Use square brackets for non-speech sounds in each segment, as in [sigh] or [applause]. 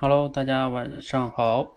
Hello，大家晚上好。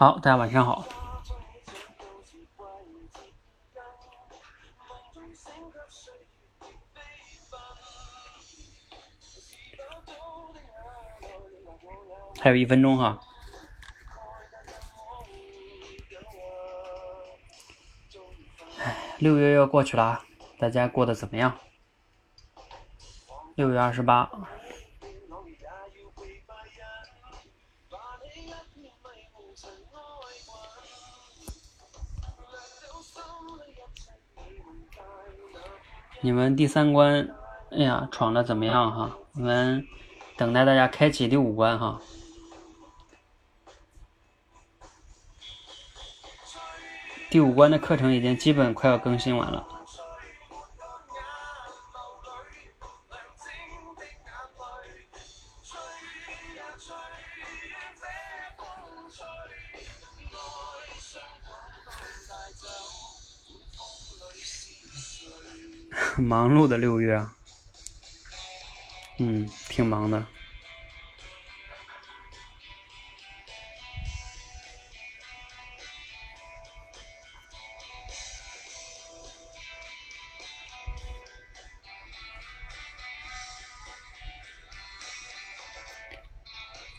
好，大家晚上好。还有一分钟哈。哎六月要过去了，大家过得怎么样？六月二十八。你们第三关，哎呀，闯的怎么样哈？我们等待大家开启第五关哈。第五关的课程已经基本快要更新完了。忙碌的六月，嗯，挺忙的。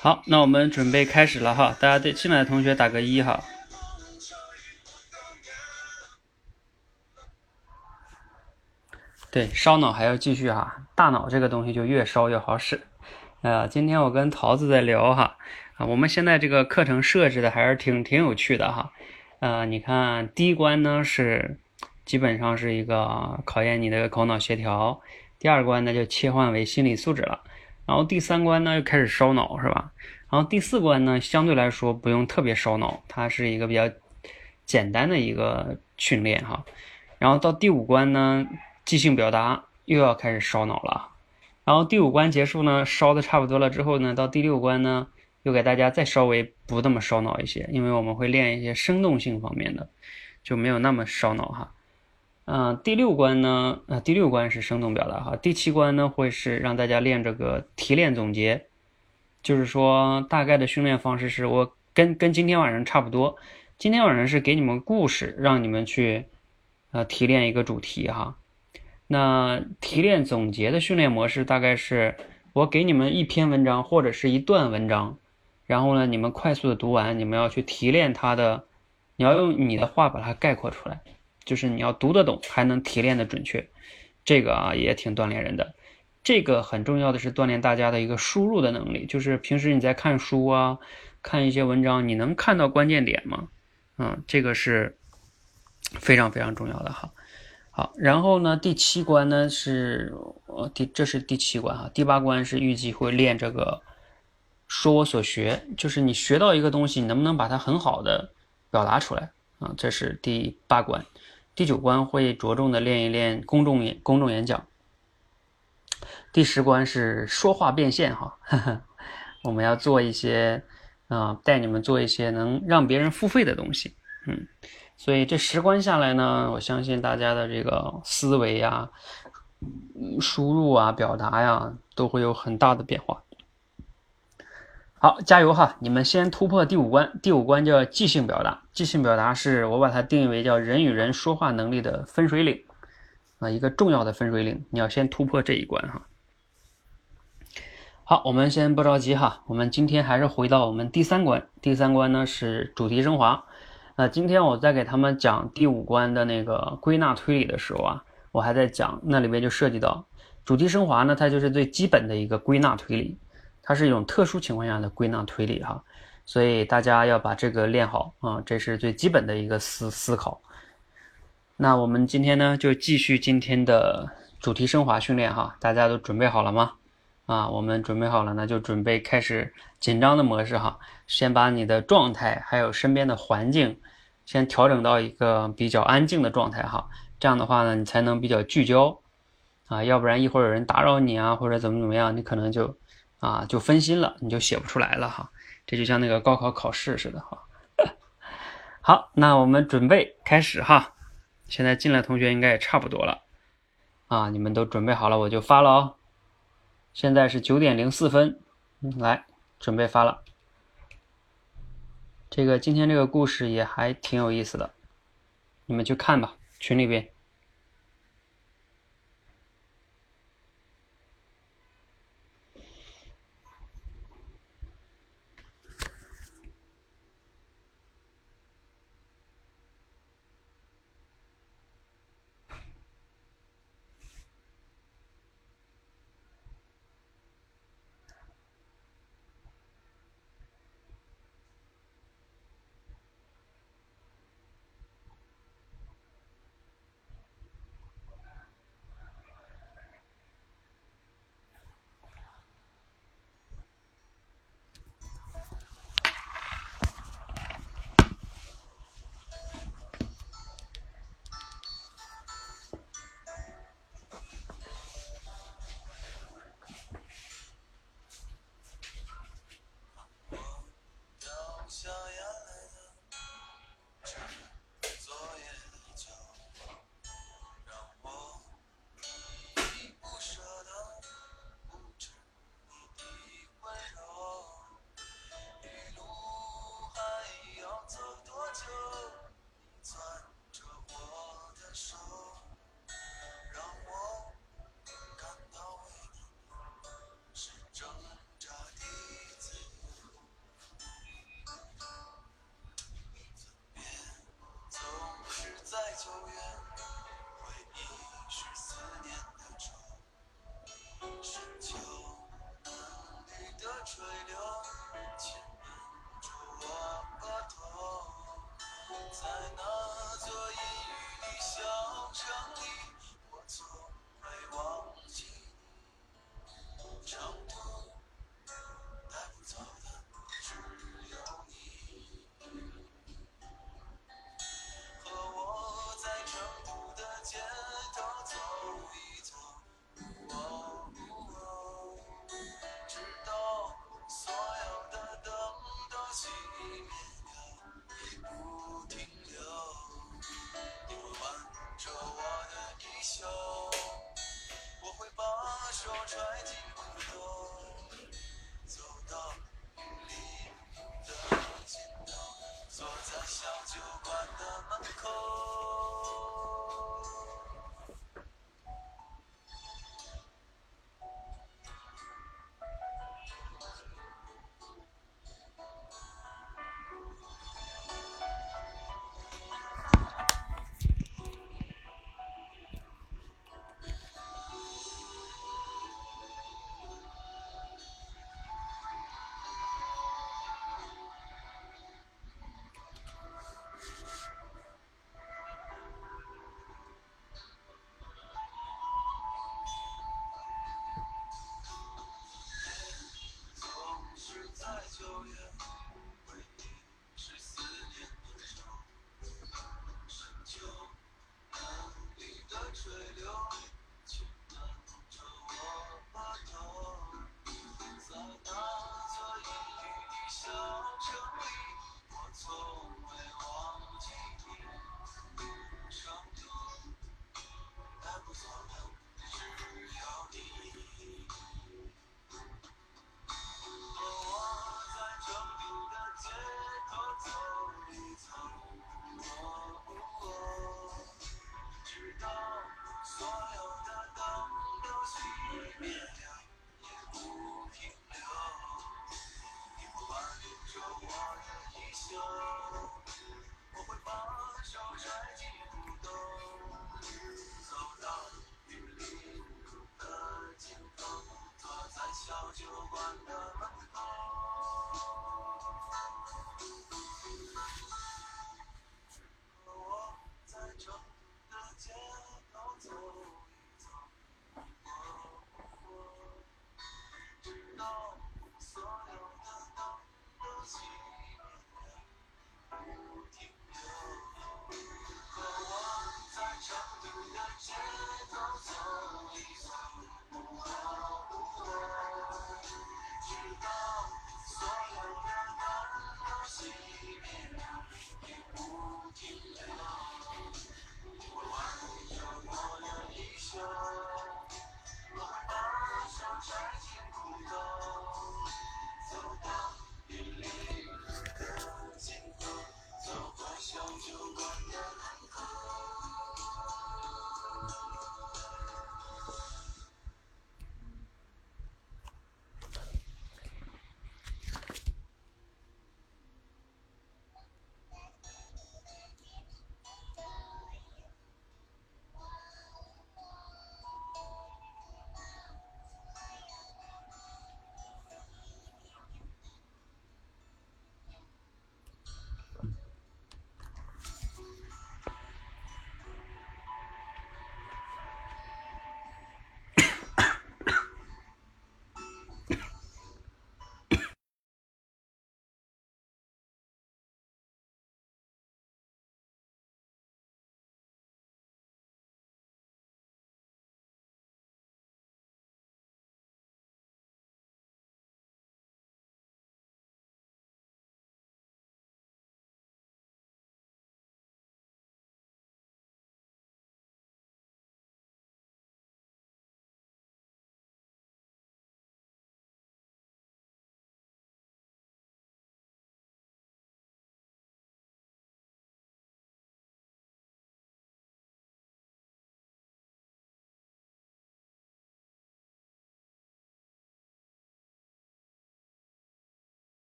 好，那我们准备开始了哈，大家对进来的同学打个一哈。对，烧脑还要继续哈，大脑这个东西就越烧越好使。呃，今天我跟桃子在聊哈，啊，我们现在这个课程设置的还是挺挺有趣的哈。呃，你看第一关呢是基本上是一个考验你的口脑协调，第二关呢就切换为心理素质了，然后第三关呢又开始烧脑是吧？然后第四关呢相对来说不用特别烧脑，它是一个比较简单的一个训练哈。然后到第五关呢。即兴表达又要开始烧脑了，然后第五关结束呢，烧的差不多了之后呢，到第六关呢，又给大家再稍微不那么烧脑一些，因为我们会练一些生动性方面的，就没有那么烧脑哈。嗯，第六关呢，呃，第六关是生动表达哈，第七关呢会是让大家练这个提炼总结，就是说大概的训练方式是我跟跟今天晚上差不多，今天晚上是给你们故事，让你们去呃提炼一个主题哈。那提炼总结的训练模式大概是，我给你们一篇文章或者是一段文章，然后呢，你们快速的读完，你们要去提炼它的，你要用你的话把它概括出来，就是你要读得懂，还能提炼的准确，这个啊也挺锻炼人的。这个很重要的是锻炼大家的一个输入的能力，就是平时你在看书啊，看一些文章，你能看到关键点吗？嗯，这个是非常非常重要的哈。好，然后呢，第七关呢是，呃，第这是第七关哈，第八关是预计会练这个，说我所学，就是你学到一个东西，你能不能把它很好的表达出来啊？这是第八关，第九关会着重的练一练公众演公众演讲，第十关是说话变现哈，[laughs] 我们要做一些啊，带你们做一些能让别人付费的东西。嗯，所以这十关下来呢，我相信大家的这个思维呀、输入啊、表达呀，都会有很大的变化。好，加油哈！你们先突破第五关，第五关叫即兴表达。即兴表达是我把它定义为叫人与人说话能力的分水岭啊，一个重要的分水岭。你要先突破这一关哈。好，我们先不着急哈，我们今天还是回到我们第三关。第三关呢是主题升华。那今天我在给他们讲第五关的那个归纳推理的时候啊，我还在讲那里面就涉及到主题升华呢，它就是最基本的一个归纳推理。它是一种特殊情况下的归纳推理哈，所以大家要把这个练好啊，这是最基本的一个思思考。那我们今天呢就继续今天的主题升华训练哈，大家都准备好了吗？啊，我们准备好了，那就准备开始紧张的模式哈，先把你的状态还有身边的环境先调整到一个比较安静的状态哈，这样的话呢，你才能比较聚焦啊，要不然一会儿有人打扰你啊，或者怎么怎么样，你可能就。啊，就分心了，你就写不出来了哈。这就像那个高考考试似的哈。好，那我们准备开始哈。现在进来同学应该也差不多了啊，你们都准备好了，我就发了哦。现在是九点零四分，来准备发了。这个今天这个故事也还挺有意思的，你们去看吧，群里边。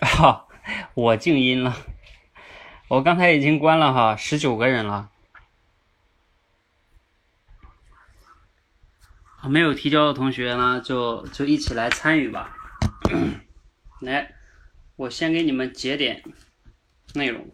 哈，[laughs] 我静音了，我刚才已经关了哈，十九个人了。没有提交的同学呢，就就一起来参与吧。[clears throat] 来，我先给你们节点内容。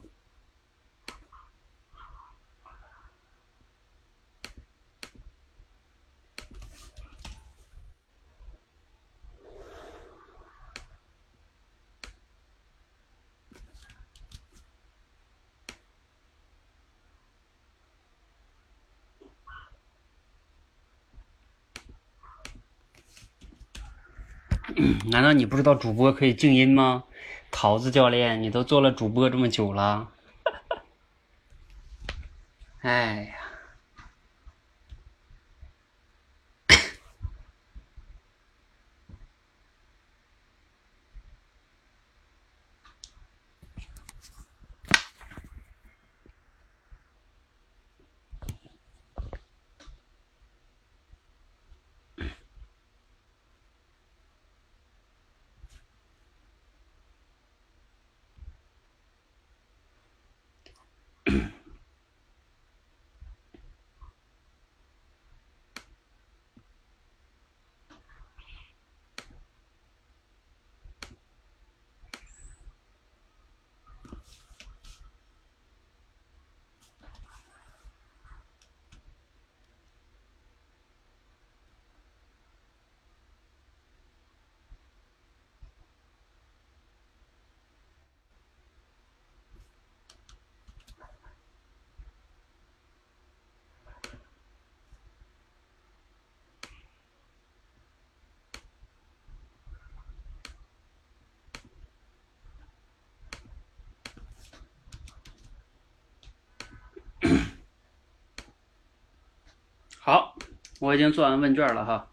[clears throat] 难道你不知道主播可以静音吗？桃子教练，你都做了主播这么久了，[laughs] 哎呀。好，我已经做完问卷了哈。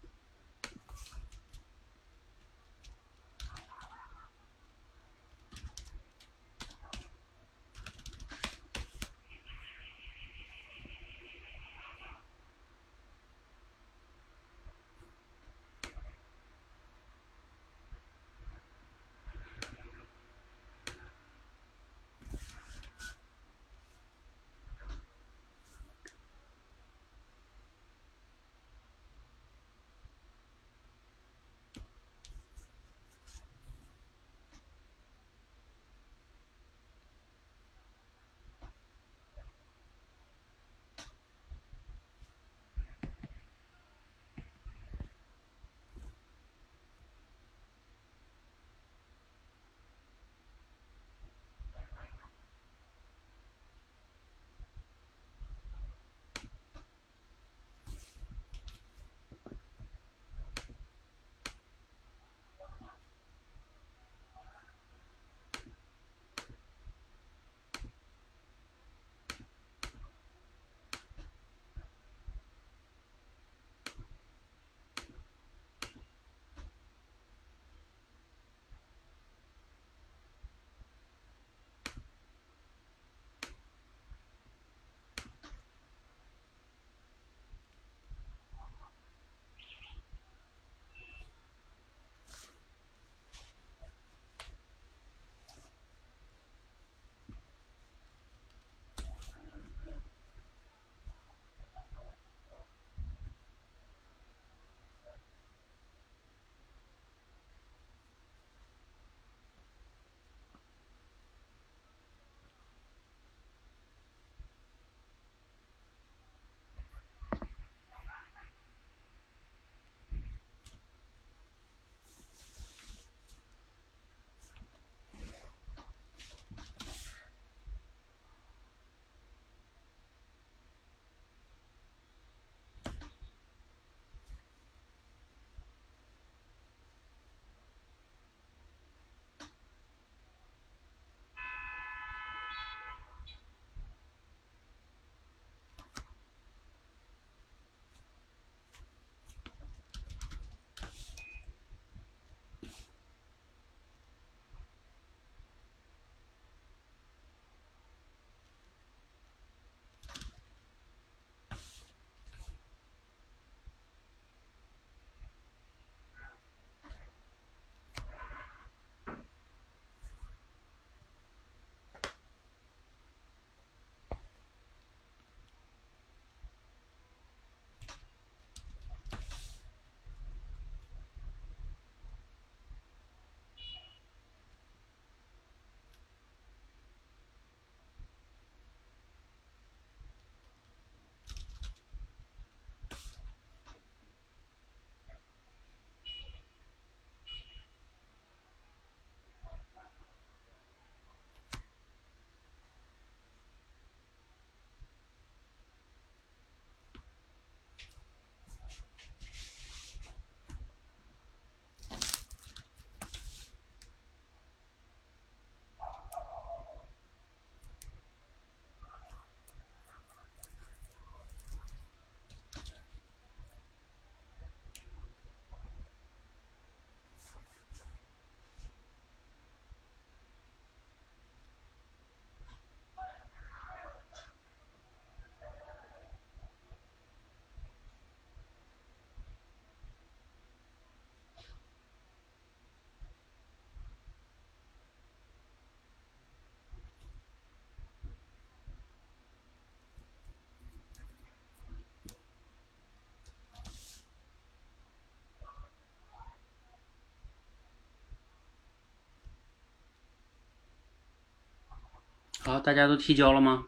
好，大家都提交了吗？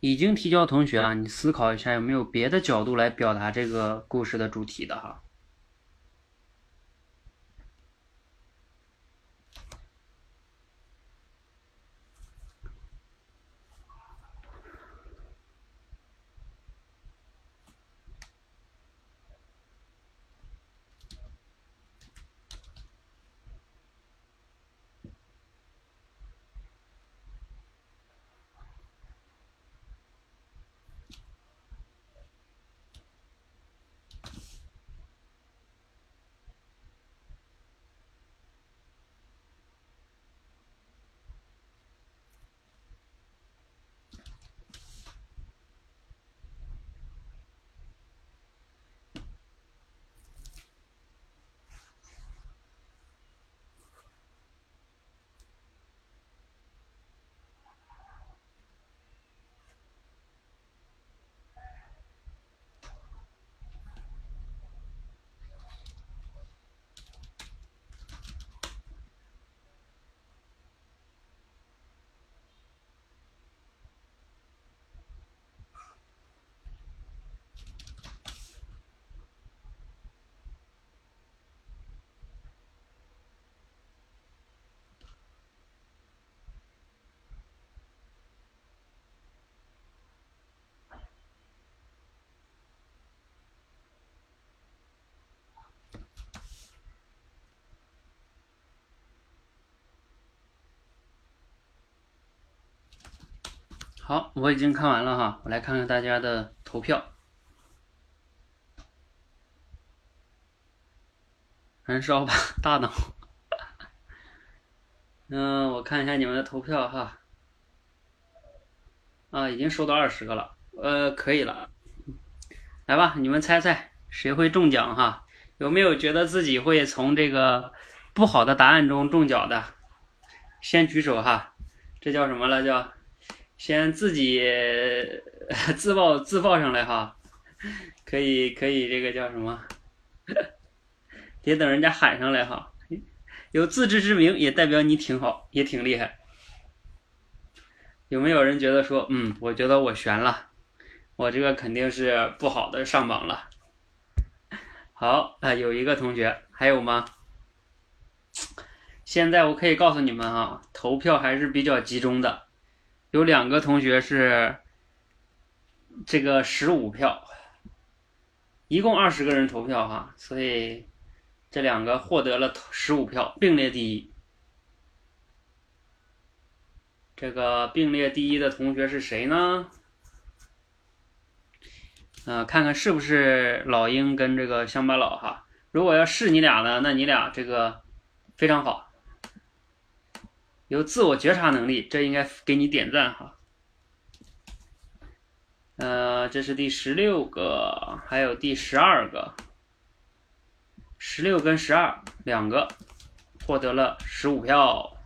已经提交同学啊，你思考一下有没有别的角度来表达这个故事的主题的哈。好，我已经看完了哈，我来看看大家的投票。燃烧吧，[laughs] 大脑。[laughs] 嗯，我看一下你们的投票哈。啊，已经收到二十个了，呃，可以了。来吧，你们猜猜谁会中奖哈？有没有觉得自己会从这个不好的答案中中奖的？先举手哈。这叫什么了？叫。先自己 [laughs] 自报自报上来哈，可以可以，这个叫什么？别等人家喊上来哈。有自知之明也代表你挺好，也挺厉害。有没有人觉得说，嗯，我觉得我悬了，我这个肯定是不好的上榜了。好啊，有一个同学，还有吗？现在我可以告诉你们啊，投票还是比较集中的。有两个同学是这个十五票，一共二十个人投票哈，所以这两个获得了十五票，并列第一。这个并列第一的同学是谁呢？啊，看看是不是老鹰跟这个乡巴佬哈？如果要是你俩呢，那你俩这个非常好。有自我觉察能力，这应该给你点赞哈。呃，这是第十六个，还有第十二个，十六跟十二两个获得了十五票。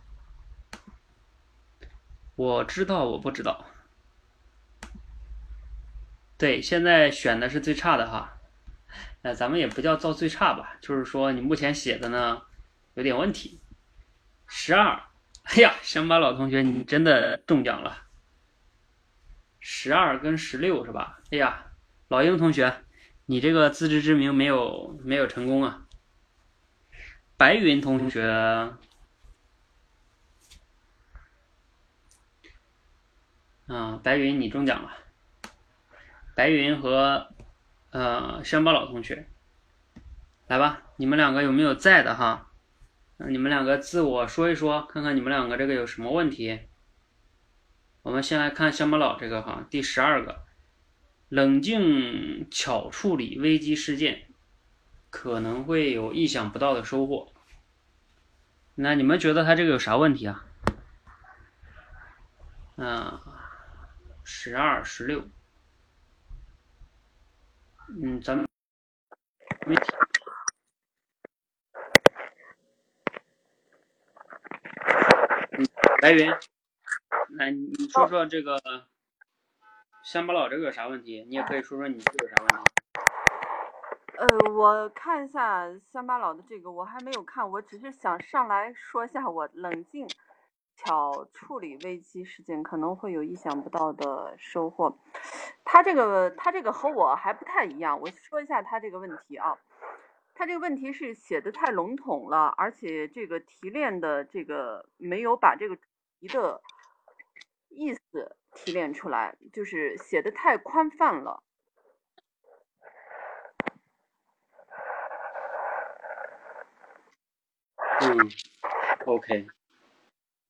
我知道，我不知道。对，现在选的是最差的哈。那咱们也不叫造最差吧，就是说你目前写的呢有点问题。十二。哎呀，乡巴佬同学，你真的中奖了，十二跟十六是吧？哎呀，老鹰同学，你这个自知之明没有没有成功啊。白云同学，啊，白云你中奖了。白云和呃乡巴佬同学，来吧，你们两个有没有在的哈？那你们两个自我说一说，看看你们两个这个有什么问题。我们先来看乡巴佬这个哈，第十二个，冷静巧处理危机事件，可能会有意想不到的收获。那你们觉得他这个有啥问题啊？啊，十二、十六，嗯，咱们没听白云，来，你说说这个乡巴佬这个有啥问题？你也可以说说你这个有啥问题。呃，我看一下乡巴佬的这个，我还没有看，我只是想上来说一下我冷静巧处理危机事件可能会有意想不到的收获。他这个他这个和我还不太一样，我说一下他这个问题啊。他这个问题是写的太笼统了，而且这个提炼的这个没有把这个题的意思提炼出来，就是写的太宽泛了。嗯，OK。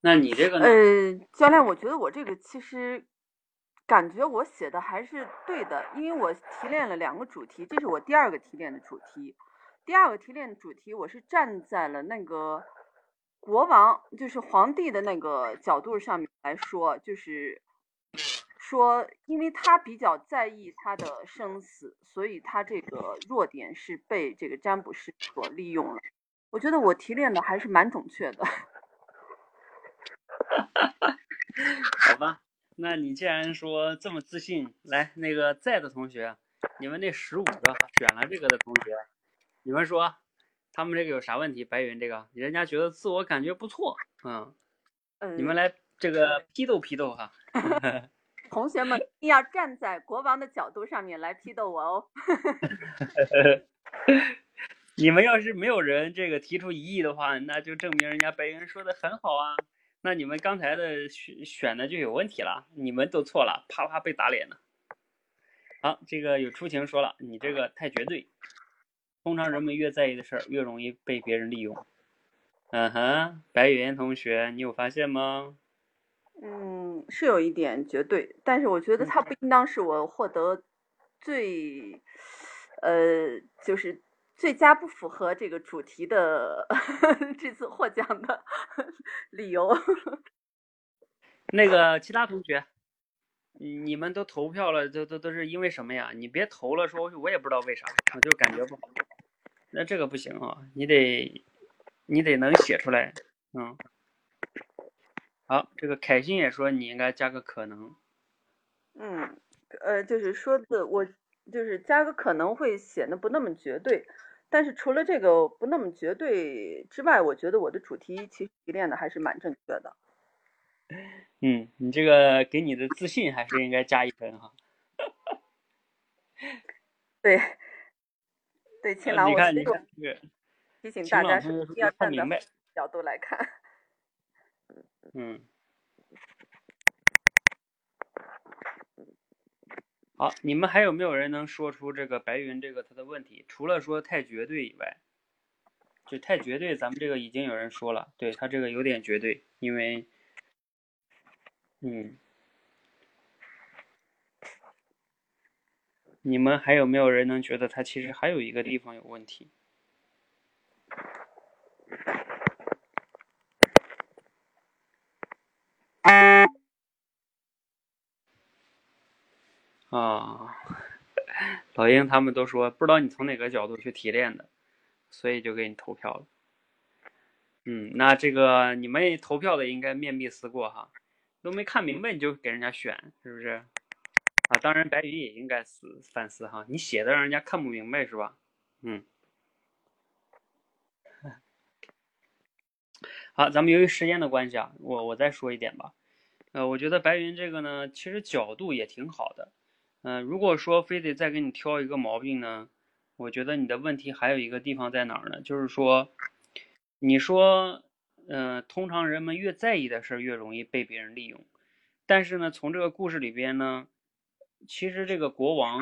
那你这个呢？呃，教练，我觉得我这个其实感觉我写的还是对的，因为我提炼了两个主题，这是我第二个提炼的主题。第二个提炼主题，我是站在了那个国王，就是皇帝的那个角度上面来说，就是说，因为他比较在意他的生死，所以他这个弱点是被这个占卜师所利用了。我觉得我提炼的还是蛮准确的。[laughs] 好吧，那你既然说这么自信，来，那个在的同学，你们那十五个选了这个的同学。你们说，他们这个有啥问题？白云这个，人家觉得自我感觉不错，嗯，你们来这个批斗批斗哈。[laughs] [laughs] 同学们一定要站在国王的角度上面来批斗我哦。[laughs] 你们要是没有人这个提出异议的话，那就证明人家白云说的很好啊。那你们刚才的选选的就有问题了，你们都错了，啪啪被打脸了。好，这个有出情说了，你这个太绝对。通常人们越在意的事儿，越容易被别人利用。嗯哼，白云同学，你有发现吗？嗯，是有一点绝对，但是我觉得它不应当是我获得最，呃，就是最佳不符合这个主题的 [laughs] 这次获奖的 [laughs] 理由。[laughs] 那个其他同学，你们都投票了，都都都是因为什么呀？你别投了，说我也不知道为啥，我就感觉不好。那这个不行啊，你得，你得能写出来，嗯。好，这个凯欣也说你应该加个可能。嗯，呃，就是说的我就是加个可能会显得不那么绝对，但是除了这个不那么绝对之外，我觉得我的主题其实提炼的还是蛮正确的。[laughs] 嗯，你这个给你的自信还是应该加一分哈。对。对，青朗，我这个提醒大家是要站在角度来看。嗯。好，你们还有没有人能说出这个白云这个他的问题？除了说太绝对以外，就太绝对，咱们这个已经有人说了，对他这个有点绝对，因为，嗯。你们还有没有人能觉得他其实还有一个地方有问题？啊，老鹰他们都说不知道你从哪个角度去提炼的，所以就给你投票了。嗯，那这个你们投票的应该面壁思过哈，都没看明白你就给人家选，是不是？啊，当然，白云也应该思反思哈，你写的让人家看不明白是吧？嗯，[laughs] 好，咱们由于时间的关系啊，我我再说一点吧。呃，我觉得白云这个呢，其实角度也挺好的。嗯，如果说非得再给你挑一个毛病呢，我觉得你的问题还有一个地方在哪儿呢？就是说，你说，嗯，通常人们越在意的事儿，越容易被别人利用。但是呢，从这个故事里边呢。其实这个国王，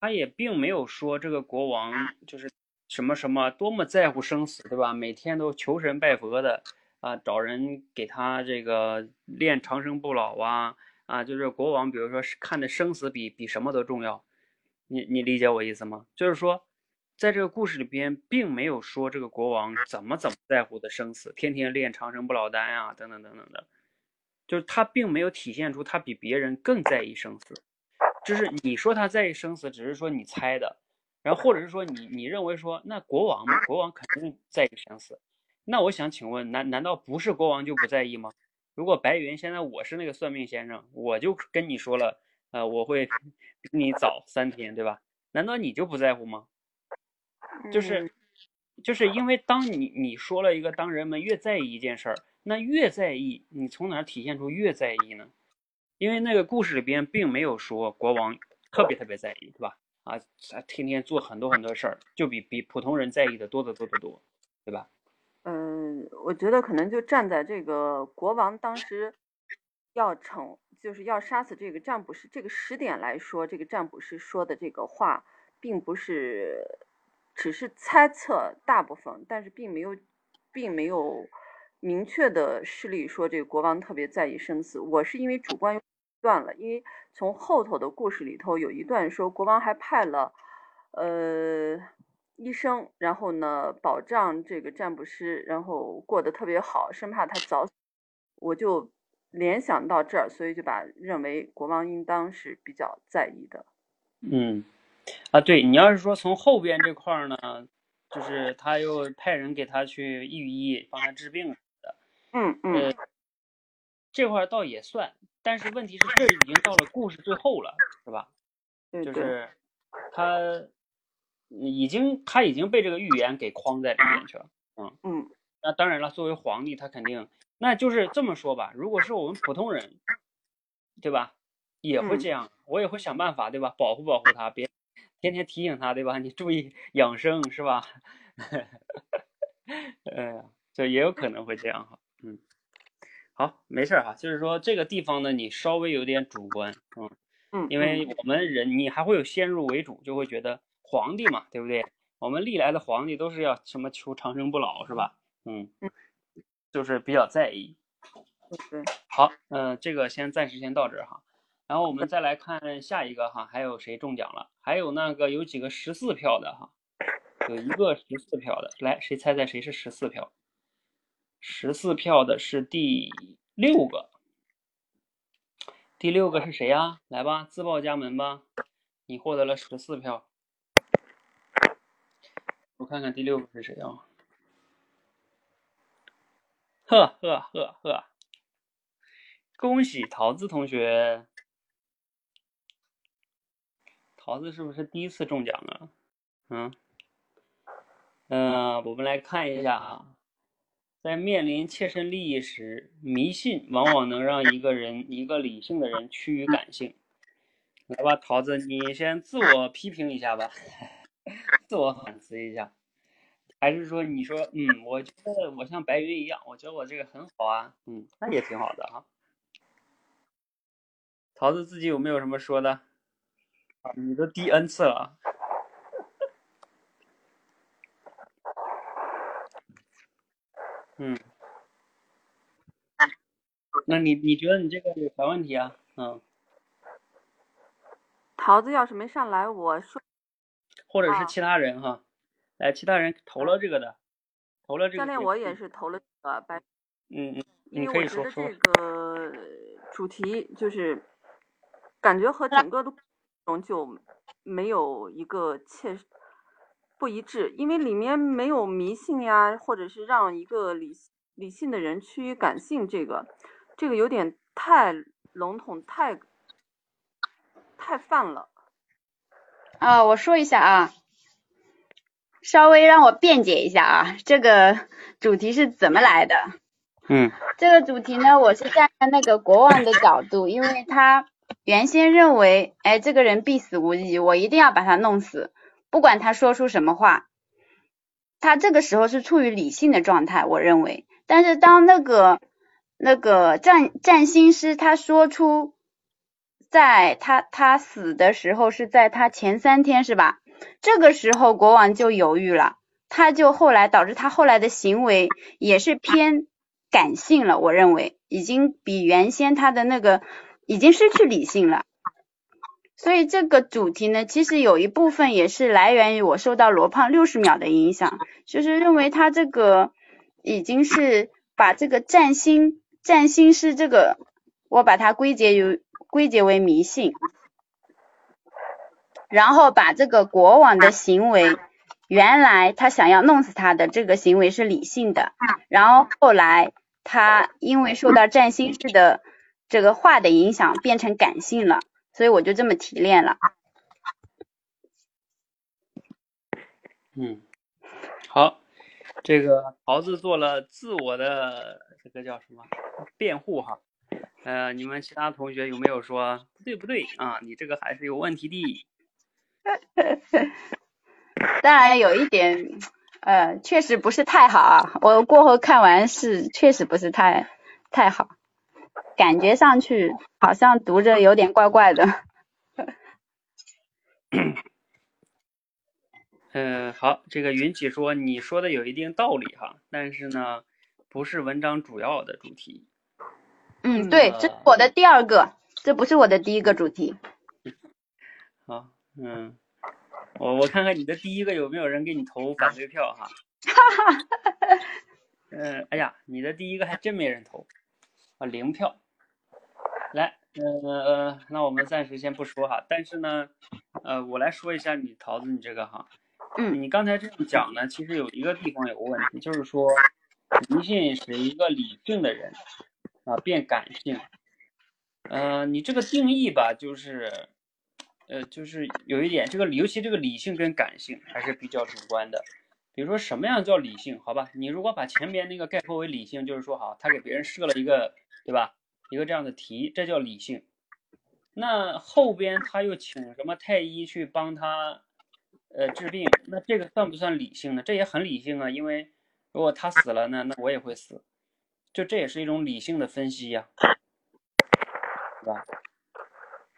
他也并没有说这个国王就是什么什么多么在乎生死，对吧？每天都求神拜佛的啊，找人给他这个练长生不老啊啊，就是国王，比如说看的生死比比什么都重要。你你理解我意思吗？就是说，在这个故事里边，并没有说这个国王怎么怎么在乎的生死，天天练长生不老丹啊，等等等等的，就是他并没有体现出他比别人更在意生死。就是你说他在意生死，只是说你猜的，然后或者是说你你认为说那国王嘛，国王肯定在意生死。那我想请问，难难道不是国王就不在意吗？如果白云现在我是那个算命先生，我就跟你说了，呃，我会比你早三天，对吧？难道你就不在乎吗？就是嗯就是因为当你你说了一个，当人们越在意一件事儿，那越在意，你从哪体现出越在意呢？因为那个故事里边并没有说国王特别特别在意，对吧？啊，他天天做很多很多事儿，就比比普通人在意的多得多得多，对吧？嗯，我觉得可能就站在这个国王当时要惩，就是要杀死这个占卜师这个时点来说，这个占卜师说的这个话，并不是只是猜测大部分，但是并没有，并没有明确的事例说这个国王特别在意生死。我是因为主观断了，因为从后头的故事里头有一段说国王还派了，呃。医生，然后呢，保障这个占卜师，然后过得特别好，生怕他早死。我就联想到这儿，所以就把认为国王应当是比较在意的。嗯，啊，对你要是说从后边这块儿呢，就是他又派人给他去御医，帮他治病的，嗯嗯呃，这块儿倒也算，但是问题是这已经到了故事最后了，是吧？对对，就是他已经他已经被这个预言给框在里面去了。嗯那当然了，作为皇帝，他肯定，那就是这么说吧。如果是我们普通人，对吧，也会嗯这样，我也会想办法，对吧，保护保护他，别天天提醒他，对吧？你注意养生，是吧？[laughs] 呃，这也有可能会这样哈。嗯，好，没事儿哈。就是说这个地方呢，你稍微有点主观，嗯，嗯，因为我们人你还会有先入为主，就会觉得皇帝嘛，对不对？我们历来的皇帝都是要什么求长生不老，是吧？嗯，就是比较在意。好，嗯、这个先暂时先到这儿哈，然后我们再来看下一个哈，还有谁中奖了？还有那个有几个十四票的哈，有一个十四票的，来，谁猜猜谁是十四票？十四票的是第六个，第六个是谁呀？来吧，自报家门吧，你获得了十四票。我看看第六个是谁啊？呵呵呵呵，恭喜桃子同学！桃子是不是第一次中奖啊？嗯，呃，我们来看一下啊，在面临切身利益时，迷信往往能让一个人，一个理性的人趋于感性。来吧，桃子，你先自我批评一下吧，自我反思一下。还是说你说，嗯，我觉得我像白云一样，我觉得我这个很好啊，嗯，那也挺好的哈、桃子自己有没有什么说的？你都第 N 次了。嗯，那你你觉得你这个有啥问题啊？嗯，桃子要是没上来，我说啊或者是其他人哈，来，其他人投了这个的，投了这个。教练我也是投了这个白，嗯嗯，因你为我觉得可以说说这个主题就是感觉和整个的内容就没有一个切不一致，因为里面没有迷信呀，或者是让一个理理性的人趋于感性，这个这个有点太笼统，太太泛了。啊，我说一下啊，稍微让我辩解一下啊，这个主题是怎么来的？嗯这个主题呢，我是站在那个国王的角度，因为他原先认为，哎，这个人必死无疑，我一定要把他弄死，不管他说出什么话。他这个时候是处于理性的状态，我认为。但是当那个那个占占星师他说出，在他他死的时候是在他前三天是吧？这个时候国王就犹豫了，他就后来导致他后来的行为也是偏感性了，我认为已经比原先他的那个已经失去理性了。所以这个主题呢，其实有一部分也是来源于我受到罗胖六十秒的影响，就是认为他这个已经是把这个占星占星师这个，我把它归结于归结为迷信，然后把这个国王的行为，原来他想要弄死他的这个行为是理性的，然后后来他因为受到占星师的这个话的影响，变成感性了，所以我就这么提炼了。嗯，好，这个桃子做了自我的这个叫什么辩护哈？呃，你们其他同学有没有说不对不对啊？你这个还是有问题的。[laughs] 当然有一点，呃，确实不是太好啊。我过后看完是确实不是太太好，感觉上去好像读着有点怪怪的。嗯，[coughs] 好，这个云起说你说的有一定道理哈，但是呢，不是文章主要的主题。嗯，对，这是我的第二个，这不是我的第一个主题。[laughs] 好，嗯，我我看看你的第一个有没有人给你投反对票哈。[laughs] 哈哈，嗯，哎呀，你的第一个还真没人投，啊，零票。来，呃，那我们暂时先不说哈，但是呢，呃，我来说一下你桃子你这个哈。嗯，你刚才这样讲呢，其实有一个地方有个问题，就是说迷信是一个理性的人啊变感性。呃，你这个定义吧，就是呃，就是有一点，这个尤其这个理性跟感性还是比较主观的。比如说什么样叫理性？好吧，你如果把前边那个概括为理性，就是说好，他给别人设了一个，对吧？一个这样的题，这叫理性。那后边他又请什么太医去帮他？呃，治病，那这个算不算理性呢？这也很理性啊，因为如果他死了呢，那我也会死，就这也是一种理性的分析呀，对吧？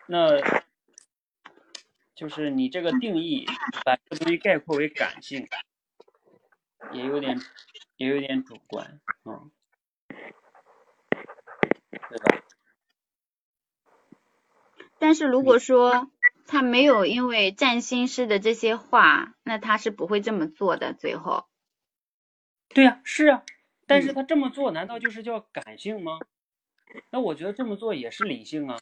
那就是你这个定义把这东西概括为感性，也有点也有点主观，嗯，对吧？但是如果说。他没有因为占星师的这些话，那他是不会这么做的。最后，对呀，是啊，但是他这么做难道就是叫感性吗？那我觉得这么做也是理性啊，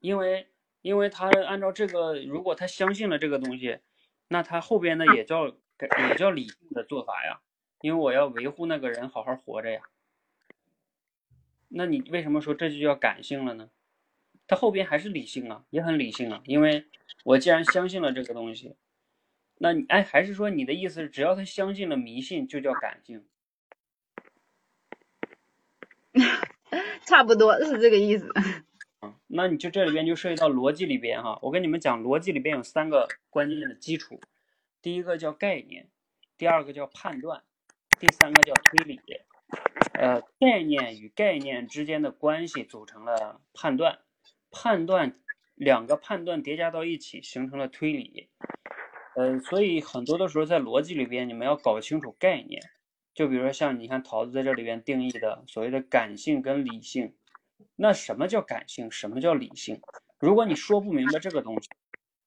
因为因为他按照这个，如果他相信了这个东西，那他后边的也叫也叫理性的做法呀，因为我要维护那个人好好活着呀。那你为什么说这就叫感性了呢？他后边还是理性啊，也很理性啊，因为我既然相信了这个东西，那你哎，还是说你的意思是，只要他相信了迷信，就叫感性？[laughs] 差不多是这个意思。啊，那你就这里边就涉及到逻辑里边哈，我跟你们讲，逻辑里边有三个关键的基础，第一个叫概念，第二个叫判断，第三个叫推理。呃，概念与概念之间的关系组成了判断。判断两个判断叠加到一起，形成了推理。呃，所以很多的时候在逻辑里边，你们要搞清楚概念。就比如说像你看桃子在这里边定义的所谓的感性跟理性，那什么叫感性，什么叫理性？如果你说不明白这个东西，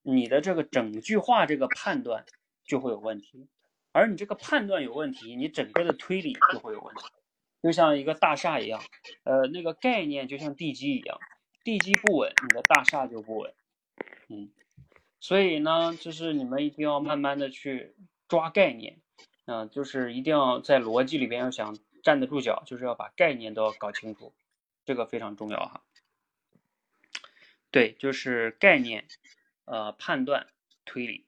你的这个整句话这个判断就会有问题。而你这个判断有问题，你整个的推理就会有问题。就像一个大厦一样，呃，那个概念就像地基一样。地基不稳，你的大厦就不稳。嗯，所以呢，就是你们一定要慢慢的去抓概念，嗯，就是一定要在逻辑里边要想站得住脚，就是要把概念都要搞清楚，这个非常重要哈。对，就是概念，呃，判断、推理。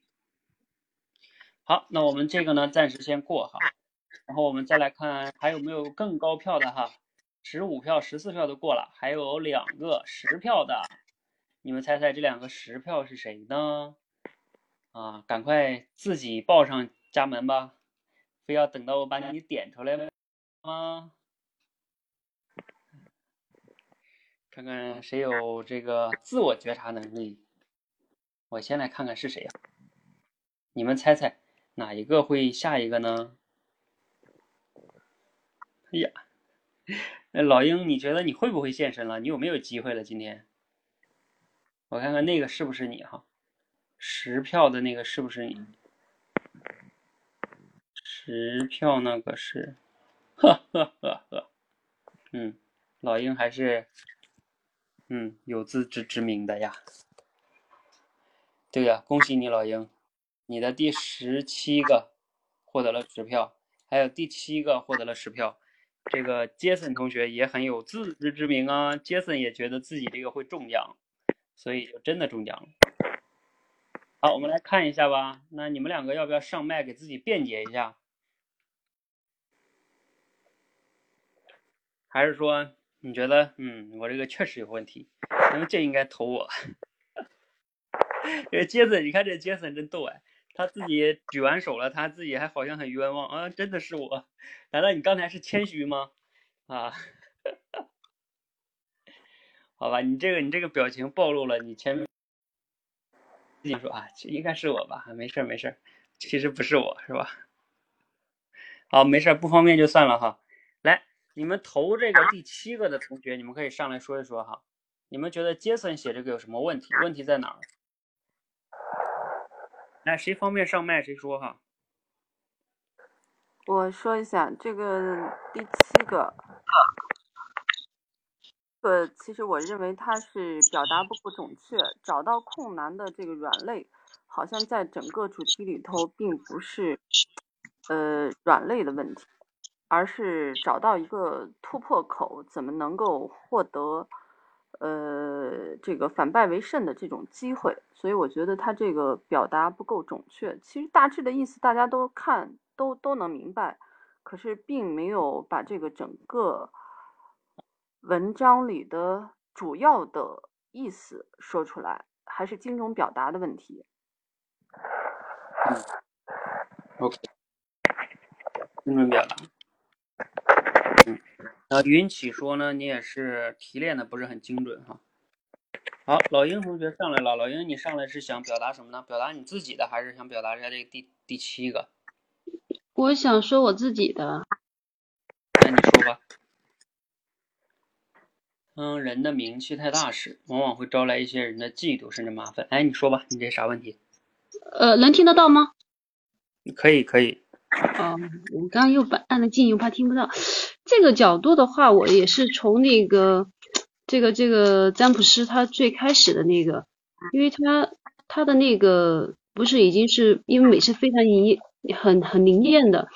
好，那我们这个呢，暂时先过哈，然后我们再来看还有没有更高票的哈。十五票、十四票都过了，还有两个十票的，你们猜猜这两个十票是谁呢？啊，赶快自己报上家门吧，非要等到我把你点出来吗？看看谁有这个自我觉察能力。我先来看看是谁呀？你们猜猜哪一个会下一个呢？哎呀！那老鹰，你觉得你会不会现身了？你有没有机会了？今天，我看看那个是不是你哈？十票的那个是不是你？十票那个是，呵呵呵呵，嗯，老鹰还是，嗯，有自知之明的呀。对呀，恭喜你老鹰，你的第十七个获得了十票，还有第七个获得了十票。这个杰森同学也很有自知之明啊，杰森也觉得自己这个会中奖，所以就真的中奖了。好，我们来看一下吧。那你们两个要不要上麦给自己辩解一下？还是说你觉得，嗯，我这个确实有问题，那么这应该投我？[laughs] 这个杰森，你看这杰森真逗哎，他自己举完手了，他自己还好像很冤枉啊，真的是我？难道你刚才是谦虚吗？啊？好吧，你这个你这个表情暴露了你前面。自己说啊，应该是我吧，没事没事，其实不是我是吧？好，没事，不方便就算了哈。来，你们投这个第七个的同学，你们可以上来说一说哈。你们觉得杰森写这个有什么问题？问题在哪儿？来，谁方便上麦谁说哈。我说一下这个第七个。呃，其实我认为它是表达不够准确，找到困难的这个软肋，好像在整个主题里头并不是呃软肋的问题，而是找到一个突破口，怎么能够获得呃这个反败为胜的这种机会。所以我觉得他这个表达不够准确。其实大致的意思大家都看都都能明白，可是并没有把这个整个。文章里的主要的意思说出来，还是精准表达的问题。嗯，OK，精准表达。嗯，然后云起说呢，你也是提炼的不是很精准哈。好，老鹰同学上来了，老鹰你上来是想表达什么呢？表达你自己的，还是想表达一下这个第第七个？我想说我自己的。那你说吧。嗯，人的名气太大时，往往会招来一些人的嫉妒甚至麻烦。哎，你说吧，你这啥问题？呃，能听得到吗？可以，可以。哦，我刚刚又把按了静音，怕听不到。这个角度的话，我也是从那个这个这个占卜师他最开始的那个，因为他他的那个不是已经是因为美是非常灵很很灵验的，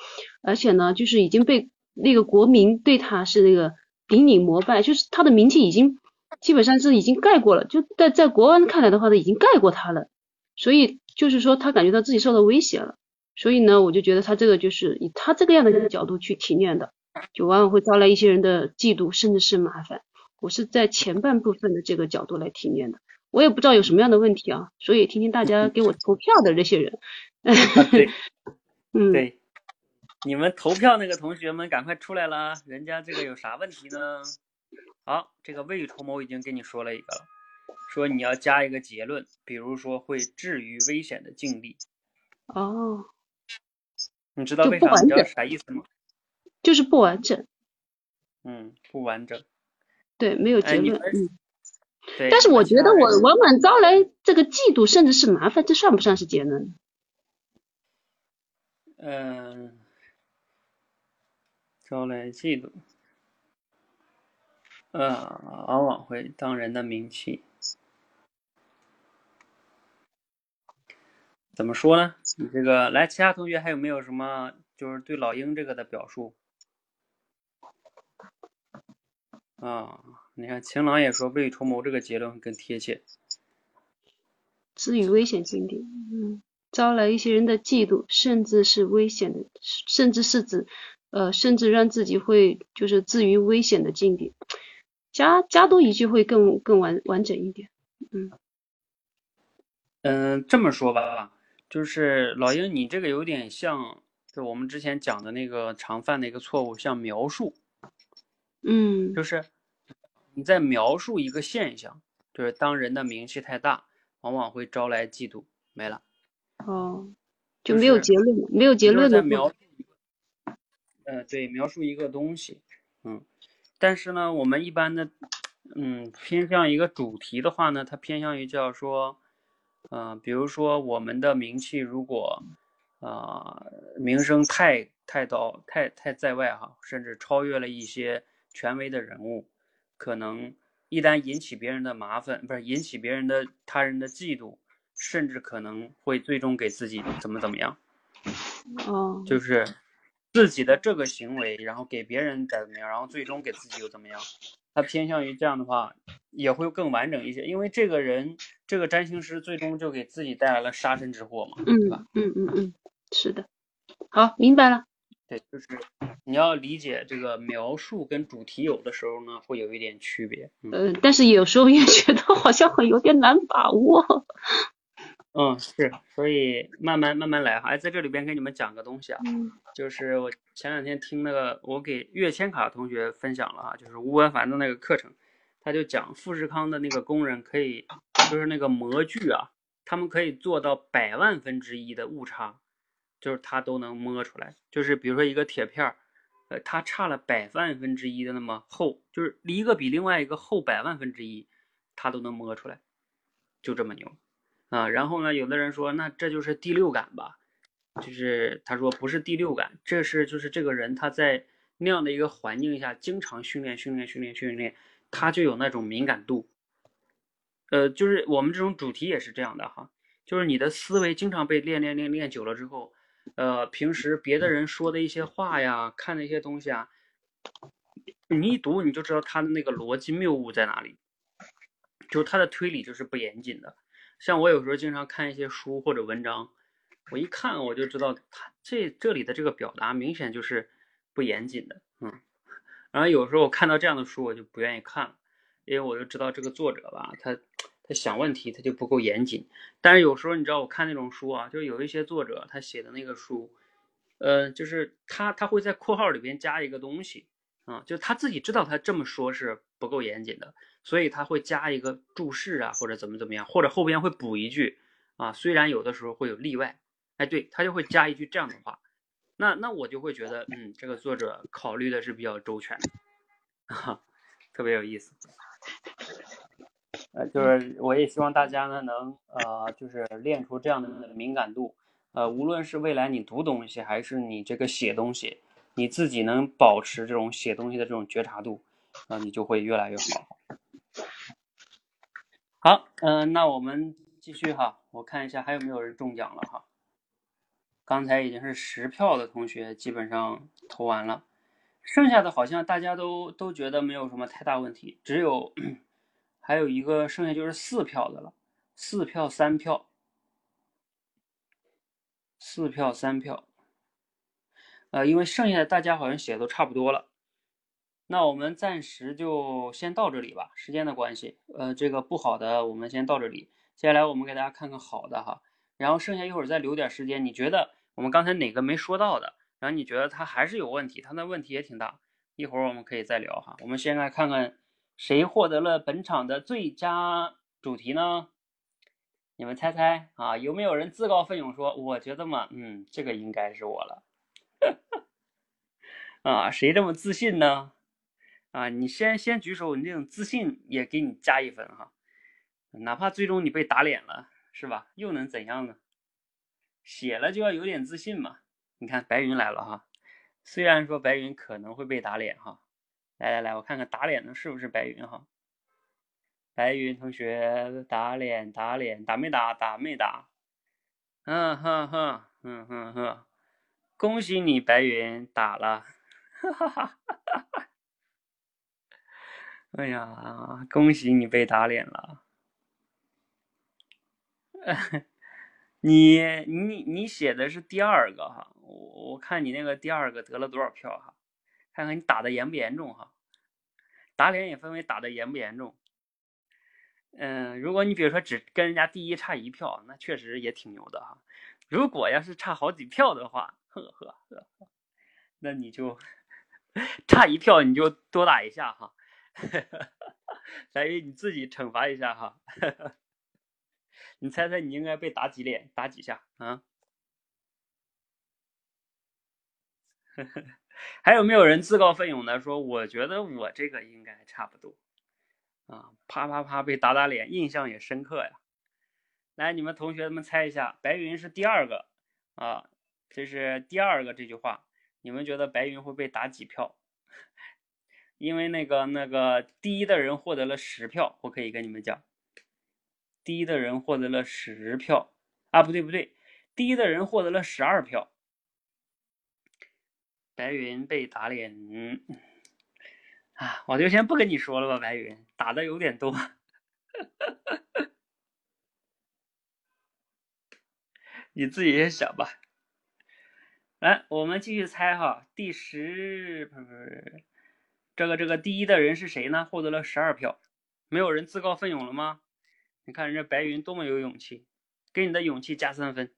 而且呢，就是已经被那个国民对他是那个。顶礼膜拜，就是他的名气已经基本上是已经盖过了，就在在国安看来的话，他已经盖过他了，所以就是说他感觉到自己受到威胁了，所以呢，我就觉得他这个就是以他这个样的一个角度去提炼的，就往往会招来一些人的嫉妒，甚至是麻烦。我是在前半部分的这个角度来提炼的，我也不知道有什么样的问题啊，所以听听大家给我投票的这些人，对，[laughs] 嗯，对。你们投票那个同学们赶快出来啦，人家这个有啥问题呢？好，这个未雨绸缪已经跟你说了一个了，说你要加一个结论，比如说会置于危险的境地。哦，你知道为啥？你知道啥意思吗？就是不完整。嗯，不完整。对，没有结论。嗯。对。但是我觉得我往往招来这个嫉妒，甚至是麻烦，这算不算是结论？嗯。招来嫉妒，呃，往往会当人的名气。怎么说呢？你这个来，其他同学还有没有什么就是对老鹰这个的表述？啊，你看晴朗也说未雨绸缪这个结论更贴切。置于危险境地，嗯，招来一些人的嫉妒，甚至是危险的，甚至是指。呃，甚至让自己会就是置于危险的境地，加加多一句会更更完完整一点。嗯嗯，这么说吧，就是老鹰，你这个有点像，就我们之前讲的那个常犯的一个错误，像描述。嗯，就是你在描述一个现象，就是当人的名气太大，往往会招来嫉妒。没了。哦，就没有结论，没有结论的描述。呃，对，描述一个东西，嗯，但是呢，我们一般的，嗯，偏向一个主题的话呢，它偏向于叫说，嗯，比如说我们的名气如果，啊，名声太太到太太在外哈，甚至超越了一些权威的人物，可能一旦引起别人的麻烦，不是引起别人的他人的嫉妒，甚至可能会最终给自己怎么怎么样，哦，就是。自己的这个行为，然后给别人怎么样，然后最终给自己又怎么样？他偏向于这样的话，也会更完整一些，因为这个人这个占星师最终就给自己带来了杀身之祸嘛，对吧？嗯嗯嗯，是的。好，明白了。对，就是你要理解这个描述跟主题有的时候呢会有一点区别。呃，但是有时候也觉得好像很有点难把握。嗯，是，所以慢慢慢慢来哈。哎，在这里边给你们讲个东西啊，嗯就是我前两天听那个我给月千卡同学分享了啊，就是吴文凡的那个课程，他就讲富士康的那个工人可以，就是那个模具啊，他们可以做到百万分之一的误差。就是他都能摸出来，就是比如说一个铁片儿，呃，它差了百万分之一的那么厚，就是一个比另外一个厚百万分之一，他都能摸出来，就这么牛啊！然后呢，有的人说那这就是第六感吧，就是他说不是第六感，这是就是这个人他在那样的一个环境下经常训练训练训练训练，他就有那种敏感度。呃，就是我们这种主题也是这样的哈，就是你的思维经常被练练练练久了之后。呃，平时别的人说的一些话呀，看的一些东西啊，你一读你就知道他的那个逻辑谬误在哪里，就是他的推理就是不严谨的。像我有时候经常看一些书或者文章，我一看我就知道他这这里的这个表达明显就是不严谨的，嗯。然后有时候我看到这样的书，我就不愿意看了，因为我就知道这个作者吧，他。他想问题，他就不够严谨。但是有时候你知道，我看那种书啊，就有一些作者他写的那个书，呃，就是他他会在括号里边加一个东西啊，就他自己知道他这么说是不够严谨的，所以他会加一个注释啊，或者怎么怎么样，或者后边会补一句啊，虽然有的时候会有例外，哎，对他就会加一句这样的话，那那我就会觉得，嗯，这个作者考虑的是比较周全的，哈，[laughs] 特别有意思。呃，就是我也希望大家呢能呃，就是练出这样的敏感度，呃，无论是未来你读东西，还是你这个写东西，你自己能保持这种写东西的这种觉察度，啊，你就会越来越好。好，嗯，那我们继续哈，我看一下还有没有人中奖了哈。刚才已经是十票的同学基本上投完了，剩下的好像大家都都觉得没有什么太大问题，只有。[clears throat] 还有一个剩下就是四票的了，四票三票，四票三票，呃，因为剩下的大家好像写的都差不多了，那我们暂时就先到这里吧，时间的关系，呃，这个不好的我们先到这里，接下来我们给大家看看好的哈，然后剩下一会儿再留点时间，你觉得我们刚才哪个没说到的，然后你觉得他还是有问题，他那问题也挺大，一会儿我们可以再聊哈，我们先来看看。谁获得了本场的最佳主题呢？你们猜猜啊？有没有人自告奋勇说：“我觉得嘛，嗯，这个应该是我了。[laughs] ”啊，谁这么自信呢？啊，你先先举手，你这种自信也给你加一分哈。哪怕最终你被打脸了，是吧？又能怎样呢？写了就要有点自信嘛。你看白云来了哈，虽然说白云可能会被打脸哈。来来来，我看看打脸的是不是白云哈？白云同学打脸打脸打没打打没打？嗯哼哼嗯哼哼，恭喜你白云打了，哈哈哈哈哈哈！哎呀，恭喜你被打脸了。[laughs] 你你你写的是第二个哈，我我看你那个第二个得了多少票哈？看看你打的严不严重哈，打脸也分为打的严不严重。嗯，如果你比如说只跟人家第一差一票，那确实也挺牛的哈。如果要是差好几票的话，呵呵呵，那你就 [laughs] 差一票你就多打一下哈，来你自己惩罚一下哈。[laughs] 你猜猜你应该被打几脸，打几下啊？[laughs] 还有没有人自告奋勇的说？我觉得我这个应该差不多啊！啪啪啪被打打脸，印象也深刻呀。来，你们同学们猜一下，白云是第二个啊，这是第二个这句话，你们觉得白云会被打几票？因为那个那个第一的人获得了十票，我可以跟你们讲，第一的人获得了十票啊，不对不对，第一的人获得了十二票。白云被打脸，啊，我就先不跟你说了吧，白云打的有点多，[laughs] 你自己也想吧。来，我们继续猜哈，第十不是不是，这个这个第一的人是谁呢？获得了十二票，没有人自告奋勇了吗？你看人家白云多么有勇气，给你的勇气加三分。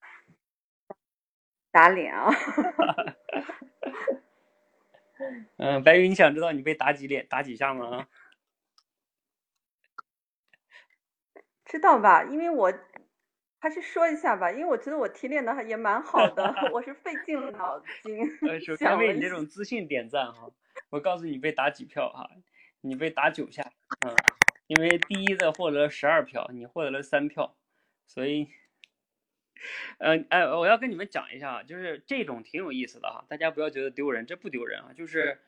[laughs] 打脸啊！[laughs] 嗯，白云，你想知道你被打几脸、打几下吗？知道吧？因为我还是说一下吧，因为我觉得我提炼的也蛮好的，[laughs] 我是费尽了脑筋。呃，首 [laughs] 先为你这种自信点赞哈。我告诉你被打几票哈，你被打九下，嗯，因为第一的获得了十二票，你获得了三票，所以。嗯，哎，我要跟你们讲一下啊，就是这种挺有意思的哈，大家不要觉得丢人，这不丢人啊，就是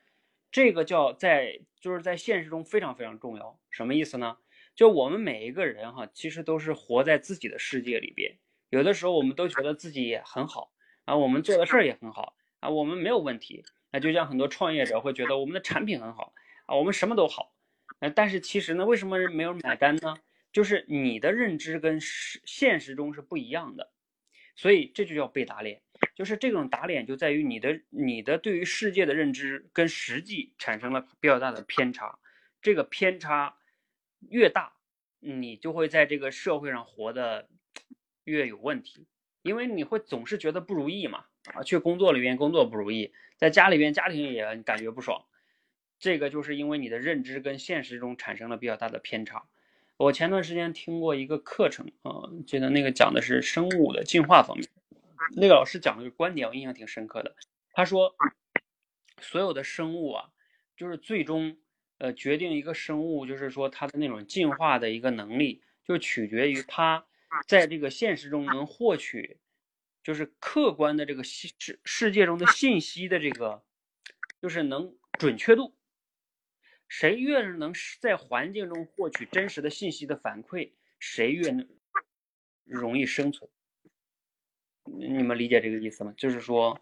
这个叫在就是在现实中非常非常重要，什么意思呢？就我们每一个人哈，其实都是活在自己的世界里边，有的时候我们都觉得自己也很好啊，我们做的事儿也很好啊，我们没有问题，那就像很多创业者会觉得我们的产品很好啊，我们什么都好，呃，但是其实呢，为什么人没有买单呢？就是你的认知跟实现实中是不一样的。所以这就叫被打脸，就是这种打脸就在于你的你的对于世界的认知跟实际产生了比较大的偏差，这个偏差越大，你就会在这个社会上活得越有问题，因为你会总是觉得不如意嘛，啊，去工作里边工作不如意，在家里边家庭也感觉不爽，这个就是因为你的认知跟现实中产生了比较大的偏差。我前段时间听过一个课程啊，记得那个讲的是生物的进化方面，那个老师讲的个观点我印象挺深刻的。他说，所有的生物啊，就是最终呃决定一个生物，就是说它的那种进化的一个能力，就取决于它在这个现实中能获取，就是客观的这个世世界中的信息的这个，就是能准确度。谁越是能在环境中获取真实的信息的反馈，谁越能容易生存。你们理解这个意思吗？就是说，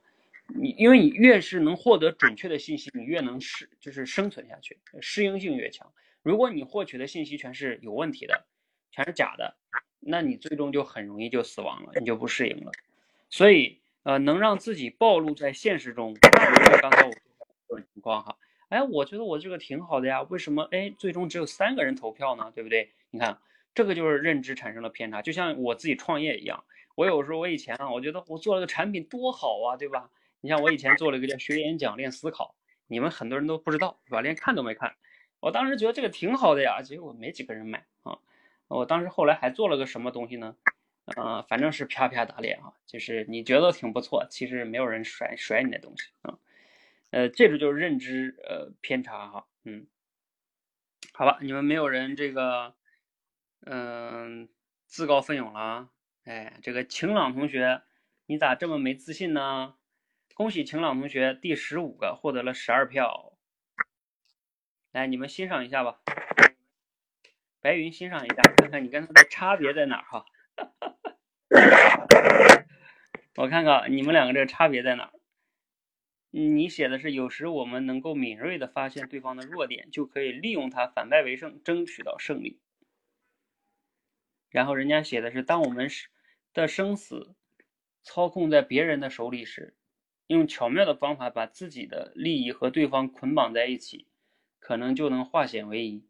你因为你越是能获得准确的信息，你越能适就是生存下去，适应性越强。如果你获取的信息全是有问题的，全是假的，那你最终就很容易就死亡了，你就不适应了。所以，呃，能让自己暴露在现实中，比如说刚才我说的这种情况哈。哎，我觉得我这个挺好的呀，为什么哎最终只有三个人投票呢？对不对？你看，这个就是认知产生了偏差，就像我自己创业一样。我有时候我以前啊，我觉得我做了个产品多好啊，对吧？你像我以前做了一个叫学演讲练思考，你们很多人都不知道，是吧？连看都没看。我当时觉得这个挺好的呀，结果没几个人买啊。我当时后来还做了个什么东西呢？嗯，反正是啪啪打脸啊，就是你觉得挺不错，其实没有人甩甩你的东西啊。呃，这个就是认知呃偏差哈，嗯，好吧，你们没有人这个，嗯，自告奋勇了，哎，这个晴朗同学，你咋这么没自信呢？恭喜晴朗同学第十五个获得了十二票，来，你们欣赏一下吧，白云欣赏一下，看看你跟他的差别在哪哈，我看看你们两个这个差别在哪。你写的是，有时我们能够敏锐的发现对方的弱点，就可以利用它反败为胜，争取到胜利。然后人家写的是，当我们的生死操控在别人的手里时，用巧妙的方法把自己的利益和对方捆绑在一起，可能就能化险为夷。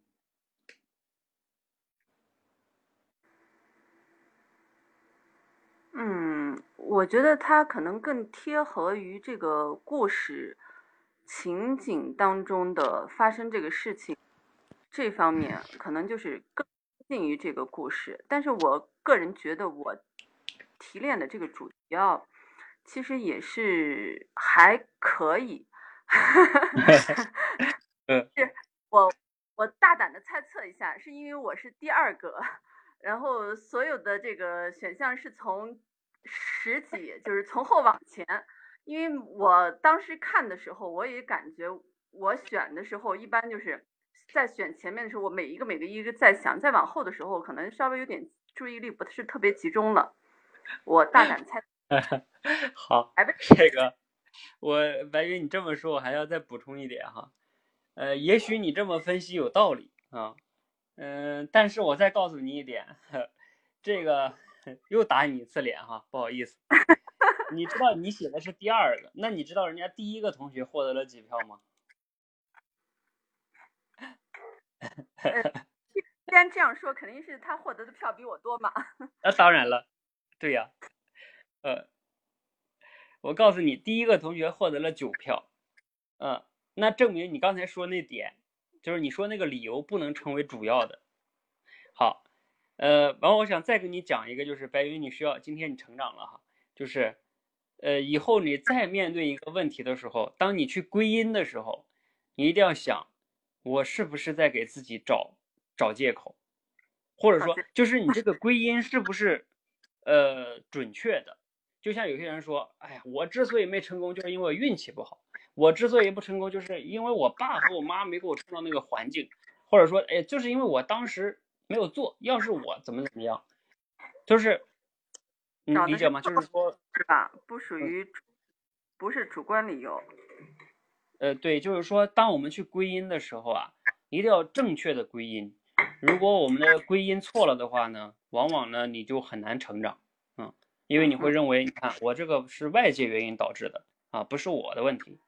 嗯，我觉得它可能更贴合于这个故事情景当中的发生这个事情这方面，可能就是更近于这个故事。但是我个人觉得，我提炼的这个主题啊，其实也是还可以。[laughs] [laughs] 是我我大胆的猜测一下，是因为我是第二个。[laughs] 然后所有的这个选项是从十几，就是从后往前，因为我当时看的时候，我也感觉我选的时候一般就是在选前面的时候，我每一个每个一个在想，再往后的时候可能稍微有点注意力不是特别集中了。我大胆猜，[laughs] 好，这个我白云你这么说，我还要再补充一点哈。呃，也许你这么分析有道理啊，嗯，但是我再告诉你一点，[laughs] 这个又打你一次脸哈，不好意思。你知道你写的是第二个，那你知道人家第一个同学获得了几票吗？[laughs] 既然这样说，肯定是他获得的票比我多嘛。那当然了，对呀，呃，我告诉你，第一个同学获得了九票，嗯，那证明你刚才说那点，就是你说那个理由不能成为主要的。好，呃，完后我想再跟你讲一个，就是白云，你需要今天你成长了哈，就是，呃，以后你再面对一个问题的时候，当你去归因的时候，你一定要想，我是不是在给自己找。找借口，或者说就是你这个归因是不是呃准确的？就像有些人说，哎呀，我之所以没成功，就是因为我运气不好；我之所以不成功，就是因为我爸和我妈没给我创造那个环境，或者说，哎，就是因为我当时没有做。要是我怎么怎么样，就是你理解吗？就是说，是吧？不属于，不是主观理由。呃，对，就是说，当我们去归因的时候啊，一定要正确的归因。如果我们的归因错了的话呢，往往呢你就很难成长，嗯，因为你会认为，你看我这个是外界原因导致的啊，不是我的问题，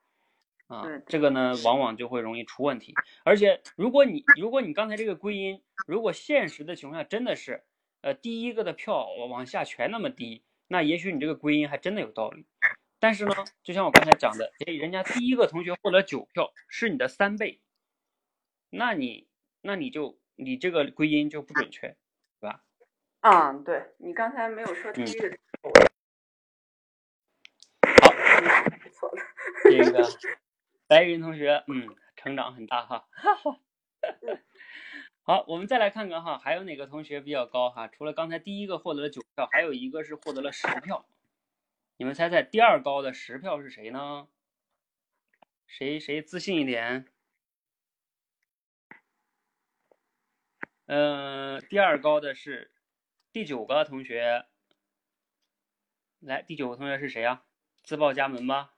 啊，这个呢往往就会容易出问题。而且如果你如果你刚才这个归因，如果现实的情况下真的是，呃，第一个的票往下全那么低，那也许你这个归因还真的有道理。但是呢，就像我刚才讲的，哎，人家第一个同学获得九票是你的三倍，那你那你就。你这个归因就不准确？嗯，对你刚才没有说第一个。好，[laughs] 错了。这个白云同学，嗯，成长很大哈。[laughs] 好，我们再来看看哈，还有哪个同学比较高哈？除了刚才第一个获得了九票，还有一个是获得了十票。你们猜猜第二高的十票是谁呢？谁谁自信一点？嗯，第二高的是第九个同学，来，第九个同学是谁呀？自报家门吧，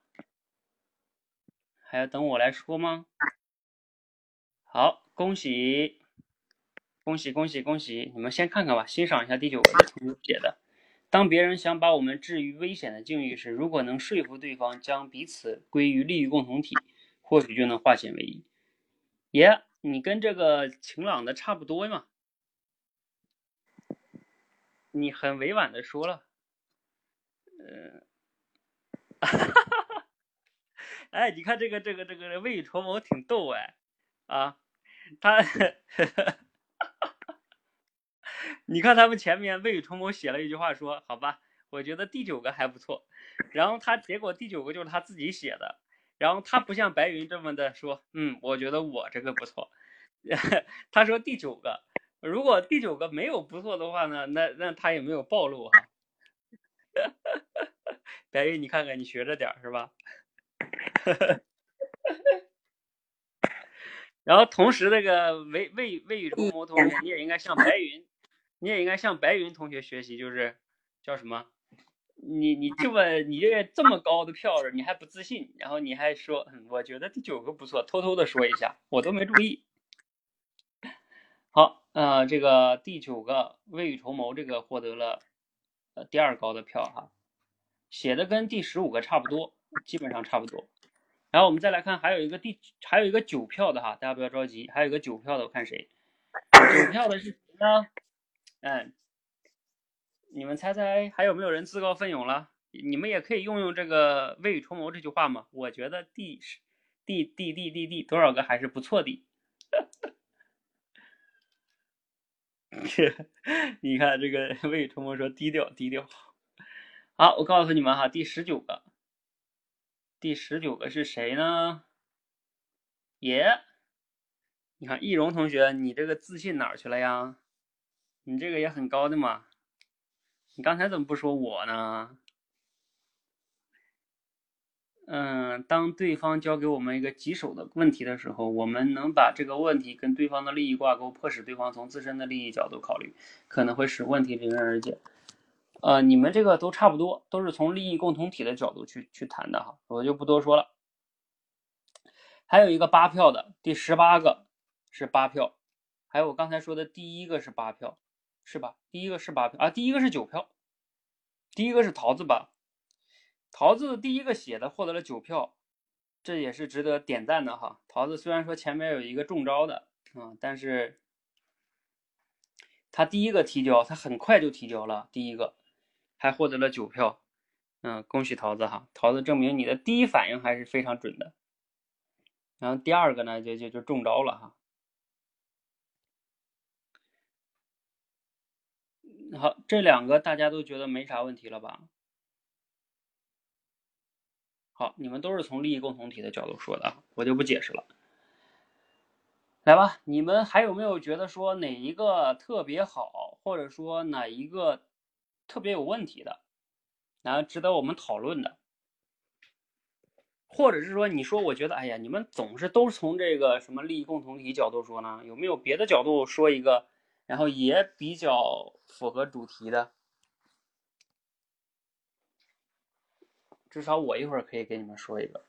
还要等我来说吗？好，恭喜，恭喜，恭喜，恭喜！你们先看看吧，欣赏一下第九个同学写的。当别人想把我们置于危险的境遇时，如果能说服对方将彼此归于利益共同体，或许就能化险为夷。耶。你跟这个晴朗的差不多嘛？你很委婉的说了，嗯，[laughs] 哎，你看这个这个这个未雨绸缪挺逗哎，啊，他，[laughs] 你看他们前面未雨绸缪写了一句话说，好吧，我觉得第九个还不错，然后他结果第九个就是他自己写的。然后他不像白云这么的说，嗯，我觉得我这个不错。[laughs] 他说第九个，如果第九个没有不错的话呢，那那他也没有暴露哈。[laughs] 白云，你看看，你学着点是吧？[laughs] 然后同时，那个未未未雨绸缪同学，你也应该向白云，你也应该向白云同学学习，就是叫什么？你你这么你这这么高的票你还不自信，然后你还说，嗯，我觉得第九个不错，偷偷的说一下，我都没注意。[laughs] 好，呃，这个第九个未雨绸缪这个获得了呃第二高的票哈，写的跟第十五个差不多，基本上差不多。然后我们再来看，还有一个第还有一个九票的哈，大家不要着急，还有一个九票的，我看谁？九票的是谁呢？嗯。你们猜猜还有没有人自告奋勇了？你们也可以用用这个未雨绸缪这句话嘛。我觉得第第第第第第多少个还是不错的。[laughs] 你看这个 [laughs] 未雨绸缪说低调低调。好，我告诉你们哈，第十九个，第十九个是谁呢？耶，你看易容同学，你这个自信哪去了呀？你这个也很高的嘛。你刚才怎么不说我呢？嗯，当对方交给我们一个棘手的问题的时候，我们能把这个问题跟对方的利益挂钩，迫使对方从自身的利益角度考虑，可能会使问题迎刃而解。呃，你们这个都差不多，都是从利益共同体的角度去去谈的哈，我就不多说了。还有一个八票的，第十八个是八票，还有我刚才说的第一个是八票，是吧？第一个是八票啊，第一个是九票，第一个是桃子吧？桃子第一个写的获得了九票，这也是值得点赞的哈。桃子虽然说前面有一个中招的啊，但是他第一个提交，他很快就提交了第一个。还获得了九票，嗯，恭喜桃子哈！桃子证明你的第一反应还是非常准的。然后第二个呢，就就就中招了哈。好，这两个大家都觉得没啥问题了吧？好，你们都是从利益共同体的角度说的啊，我就不解释了。来吧，你们还有没有觉得说哪一个特别好，或者说哪一个？特别有问题的，然后值得我们讨论的，或者是说，你说我觉得，哎呀，你们总是都从这个什么利益共同体角度说呢？有没有别的角度说一个，然后也比较符合主题的？至少我一会儿可以给你们说一个。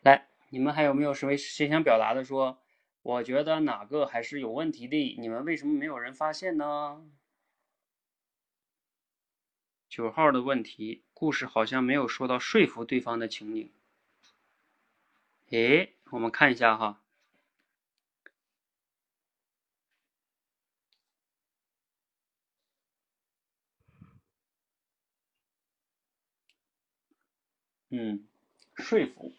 来，你们还有没有谁谁想表达的？说，我觉得哪个还是有问题的？你们为什么没有人发现呢？九号的问题，故事好像没有说到说服对方的情景。哎，我们看一下哈。嗯，说服。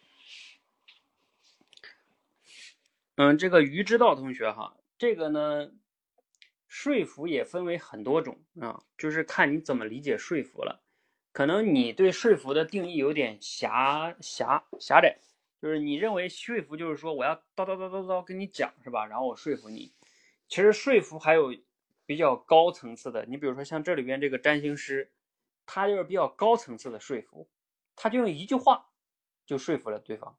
嗯，这个于知道同学哈，这个呢。说服也分为很多种啊，就是看你怎么理解说服了。可能你对说服的定义有点狭狭狭窄，就是你认为说服就是说我要叨叨叨叨叨跟你讲是吧？然后我说服你。其实说服还有比较高层次的，你比如说像这里边这个占星师，他就是比较高层次的说服，他就用一句话就说服了对方，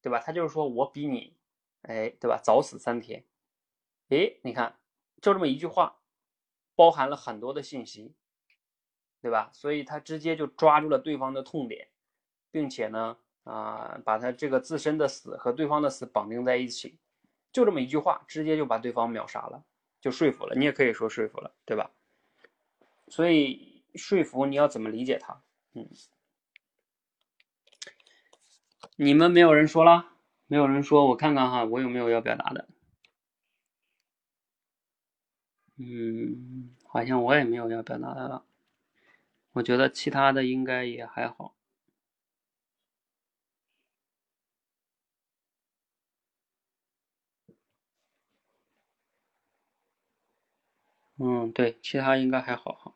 对吧？他就是说我比你，哎，对吧？早死三天，哎，你看。就这么一句话，包含了很多的信息，对吧？所以他直接就抓住了对方的痛点，并且呢，啊，把他这个自身的死和对方的死绑定在一起，就这么一句话，直接就把对方秒杀了，就说服了。你也可以说说服了，对吧？所以说服你要怎么理解它？嗯，你们没有人说了，没有人说，我看看哈，我有没有要表达的。嗯，好像我也没有要表达的了。我觉得其他的应该也还好。嗯，对，其他应该还好哈。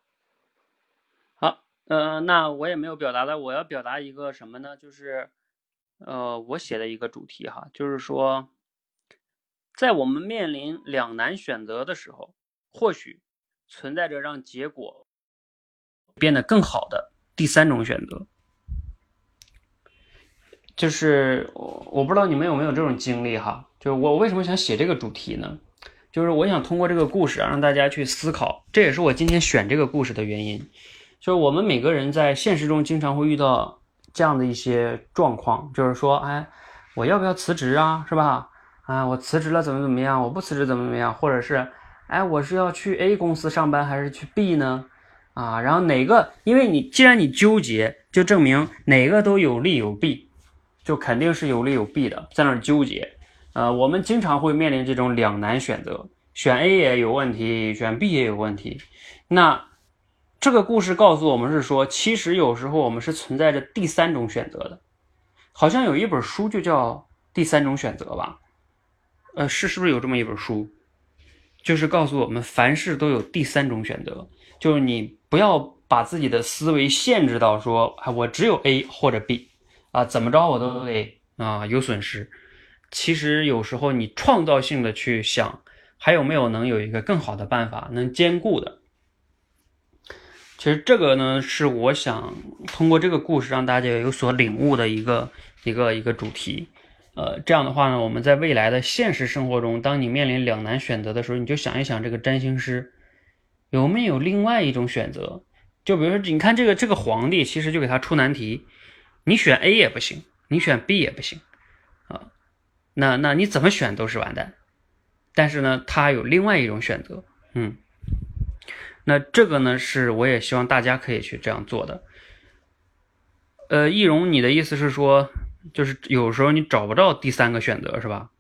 好，呃，那我也没有表达的，我要表达一个什么呢？就是，呃，我写的一个主题哈，就是说，在我们面临两难选择的时候。或许存在着让结果变得更好的第三种选择，就是我我不知道你们有没有这种经历哈，就是我为什么想写这个主题呢？就是我想通过这个故事啊让大家去思考，这也是我今天选这个故事的原因。就是我们每个人在现实中经常会遇到这样的一些状况，就是说，哎，我要不要辞职啊？是吧？啊，我辞职了怎么怎么样？我不辞职怎么怎么样？或者是？哎，我是要去 A 公司上班还是去 B 呢？啊，然后哪个？因为你既然你纠结，就证明哪个都有利有弊，就肯定是有利有弊的，在那纠结。呃，我们经常会面临这种两难选择，选 A 也有问题，选 B 也有问题。那这个故事告诉我们是说，其实有时候我们是存在着第三种选择的。好像有一本书就叫《第三种选择》吧？呃，是是不是有这么一本书？就是告诉我们，凡事都有第三种选择，就是你不要把自己的思维限制到说，啊，我只有 A 或者 B，啊，怎么着我都得啊有损失。其实有时候你创造性的去想，还有没有能有一个更好的办法能兼顾的？其实这个呢，是我想通过这个故事让大家有所领悟的一个一个一个主题。呃，这样的话呢，我们在未来的现实生活中，当你面临两难选择的时候，你就想一想这个占星师，有没有另外一种选择？就比如说，你看这个这个皇帝，其实就给他出难题，你选 A 也不行，你选 B 也不行啊，那那你怎么选都是完蛋。但是呢，他有另外一种选择，嗯，那这个呢，是我也希望大家可以去这样做的。呃，易容，你的意思是说，就是有时候你找不到第三个选择，是吧？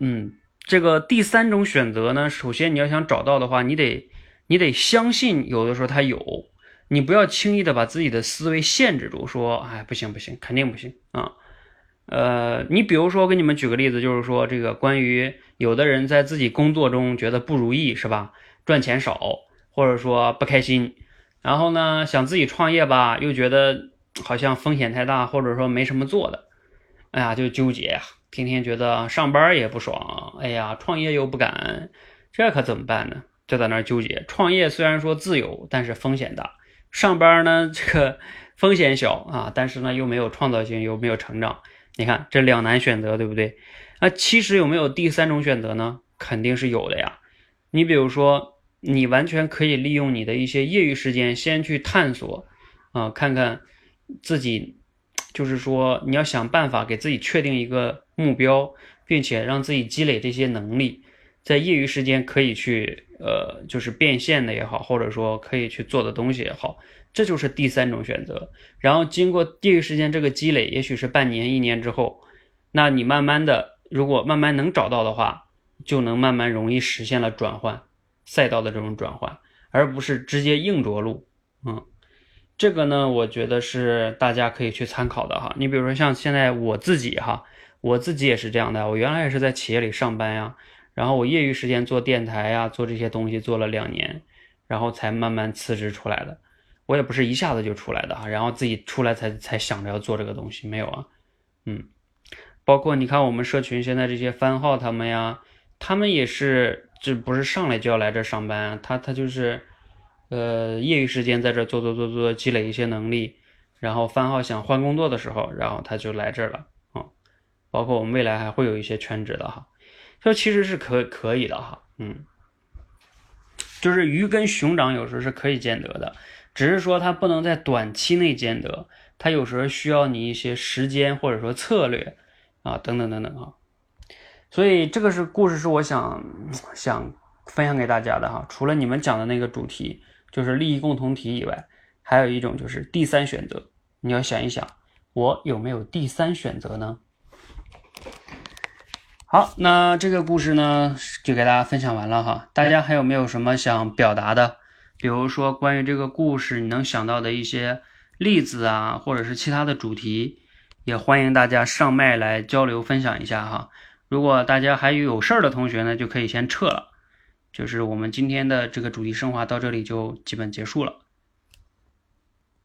嗯，这个第三种选择呢，首先你要想找到的话，你得你得相信有的时候它有，你不要轻易的把自己的思维限制住，说，哎，不行不行，肯定不行啊。呃，你比如说，我给你们举个例子，就是说这个关于有的人在自己工作中觉得不如意，是吧？赚钱少，或者说不开心，然后呢，想自己创业吧，又觉得好像风险太大，或者说没什么做的，哎呀，就纠结。天天觉得上班也不爽，哎呀，创业又不敢，这可怎么办呢？就在那纠结。创业虽然说自由，但是风险大；上班呢，这个风险小啊，但是呢又没有创造性，又没有成长。你看这两难选择，对不对？那其实有没有第三种选择呢？肯定是有的呀。你比如说，你完全可以利用你的一些业余时间，先去探索啊，看看自己。就是说，你要想办法给自己确定一个目标，并且让自己积累这些能力，在业余时间可以去呃，就是变现的也好，或者说可以去做的东西也好，这就是第三种选择。然后经过业余时间这个积累，也许是半年、一年之后，那你慢慢的，如果慢慢能找到的话，就能慢慢容易实现了转换赛道的这种转换，而不是直接硬着陆，嗯。这个呢，我觉得是大家可以去参考的哈。你比如说像现在我自己哈，我自己也是这样的。我原来也是在企业里上班呀，然后我业余时间做电台呀，做这些东西做了两年，然后才慢慢辞职出来的。我也不是一下子就出来的哈，然后自己出来才才想着要做这个东西，没有啊。嗯，包括你看我们社群现在这些番号他们呀，他们也是，这不是上来就要来这上班，他他就是。呃，业余时间在这做做做做，积累一些能力，然后番号想换工作的时候，然后他就来这了啊。包括我们未来还会有一些全职的哈，这其实是可可以的哈，嗯，就是鱼跟熊掌有时候是可以兼得的，只是说它不能在短期内兼得，它有时候需要你一些时间或者说策略啊，等等等等啊。所以这个是故事，是我想想分享给大家的哈。除了你们讲的那个主题。就是利益共同体以外，还有一种就是第三选择。你要想一想，我有没有第三选择呢？好，那这个故事呢，就给大家分享完了哈。大家还有没有什么想表达的？比如说关于这个故事，你能想到的一些例子啊，或者是其他的主题，也欢迎大家上麦来交流分享一下哈。如果大家还有有事儿的同学呢，就可以先撤了。就是我们今天的这个主题升华到这里就基本结束了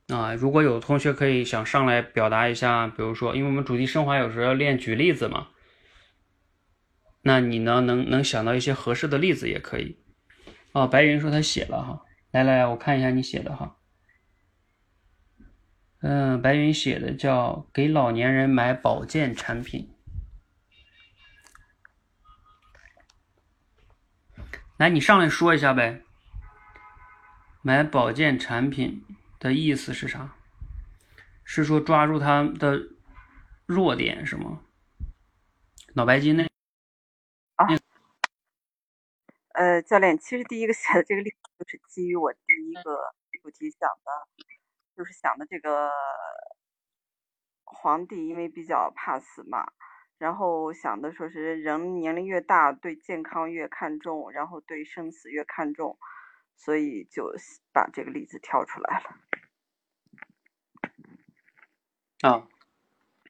啊！如果有同学可以想上来表达一下，比如说，因为我们主题升华有时候要练举例子嘛，那你呢能能想到一些合适的例子也可以哦。白云说他写了哈，来来，我看一下你写的哈。嗯，白云写的叫给老年人买保健产品。来，你上来说一下呗。买保健产品的意思是啥？是说抓住他的弱点是吗？脑白金那？啊。呃，教练，其实第一个写的这个例子就是基于我第一个 [laughs] 主题讲的，就是想的这个皇帝因为比较怕死嘛。然后想的说是人年龄越大，对健康越看重，然后对生死越看重，所以就把这个例子挑出来了。啊，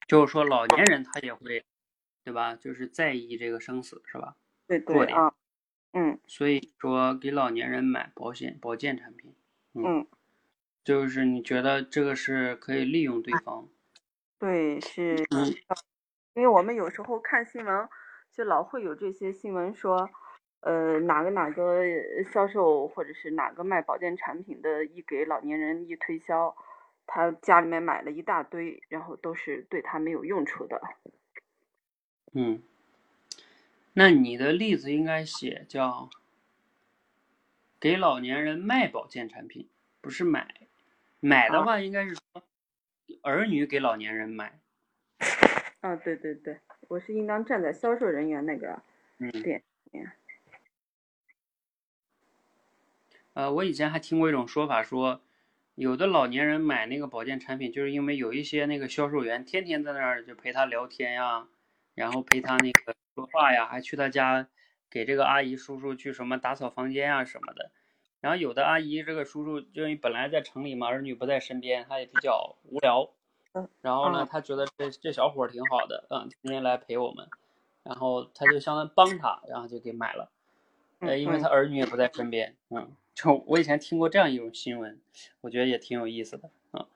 就是说老年人他也会，对吧？就是在意这个生死，是吧？对对啊，嗯。所以说给老年人买保险保健产品，嗯，就是你觉得这个是可以利用对方？对，是。因为我们有时候看新闻，就老会有这些新闻说，呃，哪个哪个销售或者是哪个卖保健产品的，一给老年人一推销，他家里面买了一大堆，然后都是对他没有用处的。嗯，那你的例子应该写叫，给老年人卖保健产品，不是买。买的话应该是说儿女给老年人买。啊，对对对，我是应当站在销售人员那个嗯，点。呃，我以前还听过一种说法，说有的老年人买那个保健产品，就是因为有一些那个销售员天天在那儿就陪他聊天呀，然后陪他那个说话呀，还去他家给这个阿姨叔叔去什么打扫房间啊什么的。然后有的阿姨这个叔叔，就因为本来在城里嘛，儿女不在身边，他也比较无聊。嗯然后呢，嗯他觉得这这小伙挺好的，嗯，天天来陪我们，然后他就相当于帮他，然后就给买了。呃，因为嗯他儿女也不在身边，嗯，就我以前听过这样一种新闻，我觉得也挺有意思的啊，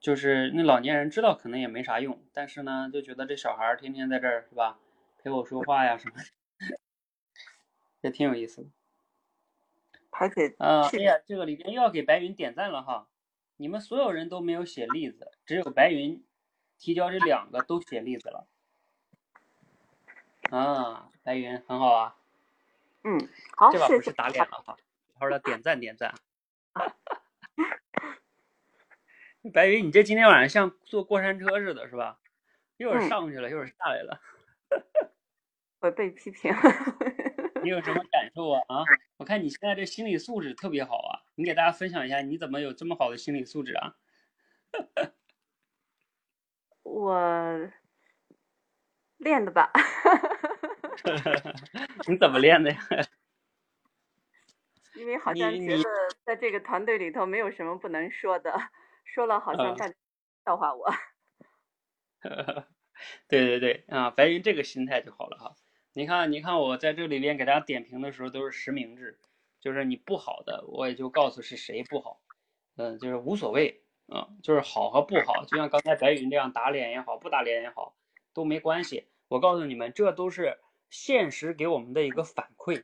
就是那老年人知道可能也没啥用，但是呢，就觉得这小孩儿天天在这儿是吧，陪我说话呀什么的，[laughs] 也挺有意思的。排解啊，哎呀，这个里边又要给白云点赞了哈，你们所有人都没有写例子，只有白云提交这两个都写例子了。啊，白云很好啊，嗯，好，这把不是打脸了哈，好好的点赞点赞。[laughs] 白云，你这今天晚上像坐过山车似的，是吧？一会儿嗯上去了，一会儿下来了，我被批评。[laughs] 你有什么感受啊？啊，我看你现在这心理素质特别好啊，你给大家分享一下，你怎么有这么好的心理素质啊？[laughs] 我练的吧，[laughs] 你怎么练的呀？[laughs] 因为好像觉得在这个团队里头没有什么不能说的，说了好像嗯大家笑话我。对对对啊，白云这个心态就好了哈。你看，你看我在这里边给大家点评的时候都是实名制，就是你不好的我也就告诉是谁不好，嗯，就是无所谓嗯，就是好和不好，就像刚才白云这样打脸也好，不打脸也好都没关系。我告诉你们，这都是现实给我们的一个反馈。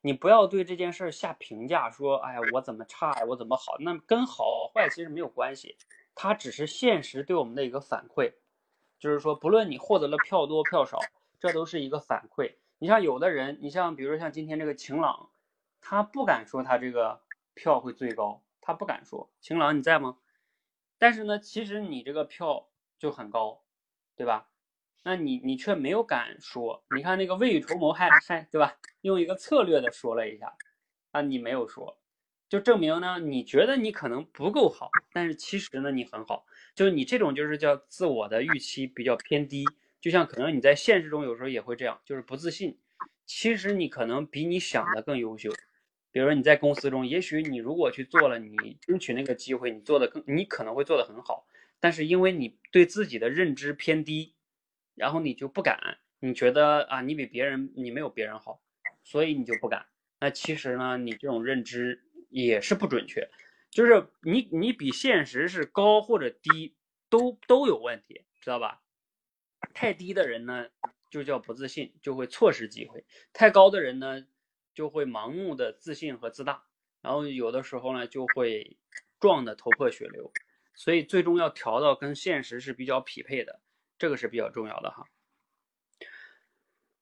你不要对这件事下评价，说哎呀我怎么差呀，我怎么好，那跟好坏其实没有关系，它只是现实对我们的一个反馈。就是说，不论你获得了票多票少，这都是一个反馈。你像有的人，你像比如说像今天这个晴朗，他不敢说他这个票会最高，他不敢说。晴朗你在吗？但是呢，其实你这个票就很高，对吧？那你你却没有敢说。你看那个未雨绸缪还还对吧？用一个策略的说了一下，啊，你没有说，就证明呢，你觉得你可能不够好，但是其实呢，你很好。就是你这种就是叫自我的预期比较偏低，就像可能你在现实中有时候也会这样，就是不自信。其实你可能比你想的更优秀。比如说你在公司中，也许你如果去做了，你争取那个机会，你做的更，你可能会做得很好。但是因为你对自己的认知偏低，然后你就不敢，你觉得啊，你比别人你没有别人好，所以你就不敢。那其实呢，你这种认知也是不准确。就是你你比现实是高或者低都都有问题，知道吧？太低的人呢，就叫不自信，就会错失机会；太高的人呢，就会盲目的自信和自大，然后有的时候呢，就会撞得头破血流。所以最终要调到跟现实是比较匹配的，这个是比较重要的哈。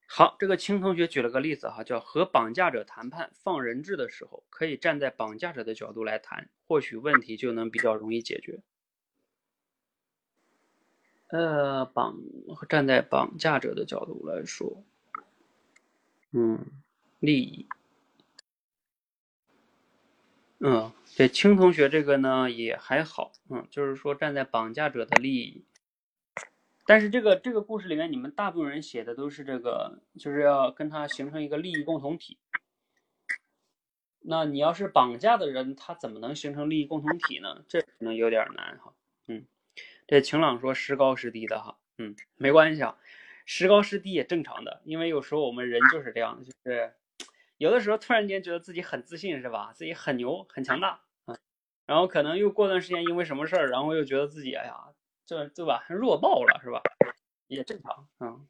好，这个青同学举了个例子哈，叫和绑架者谈判放人质的时候，可以站在绑架者的角度来谈，或许问题就能比较容易解决。呃，绑站在绑架者的角度来说，嗯，利益，嗯，对，青同学这个呢也还好，嗯，就是说站在绑架者的利益。但是这个这个故事里面，你们大部分人写的都是这个，就是要跟他形成一个利益共同体。那你要是绑架的人，他怎么能形成利益共同体呢？这可能有点难哈。嗯，这晴朗说时高时低的哈，嗯，没关系啊，时高时低也正常的，因为有时候我们人就是这样，就是有的时候突然间觉得自己很自信是吧？自己很牛很强大啊，然后可能又过段时间因为什么事儿，然后又觉得自己哎呀。这对吧？弱爆了是吧？也正常啊、嗯，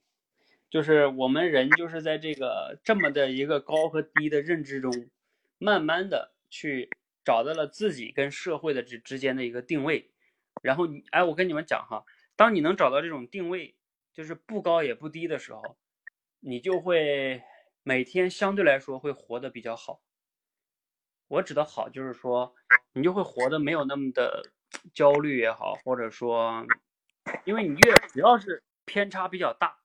就是我们人就是在这个这么的一个高和低的认知中，慢慢的去找到了自己跟社会的之之间的一个定位。然后你哎，我跟你们讲哈，当你能找到这种定位，就是不高也不低的时候，你就会每天相对来说会活得比较好。我指的好就是说，你就会活得没有那么的焦虑也好，或者说，因为你越只要是偏差比较大，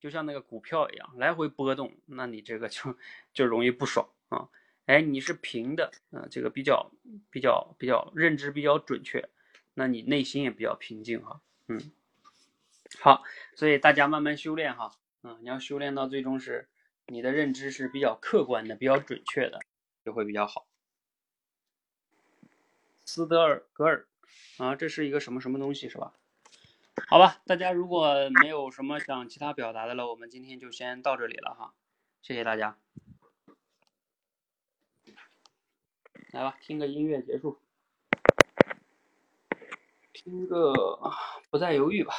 就像那个股票一样来回波动，那你这个就就容易不爽啊。哎，你是平的，啊，这个比较比较比较认知比较准确，那你内心也比较平静哈。嗯，好，所以大家慢慢修炼哈，嗯，你要修炼到最终是你的认知是比较客观的、比较准确的，就会比较好。斯德尔格尔啊，这是一个什么什么东西是吧？好吧，大家如果没有什么想其他表达的了，我们今天就先到这里了哈，谢谢大家。来吧，听个音乐结束，听个不再犹豫吧。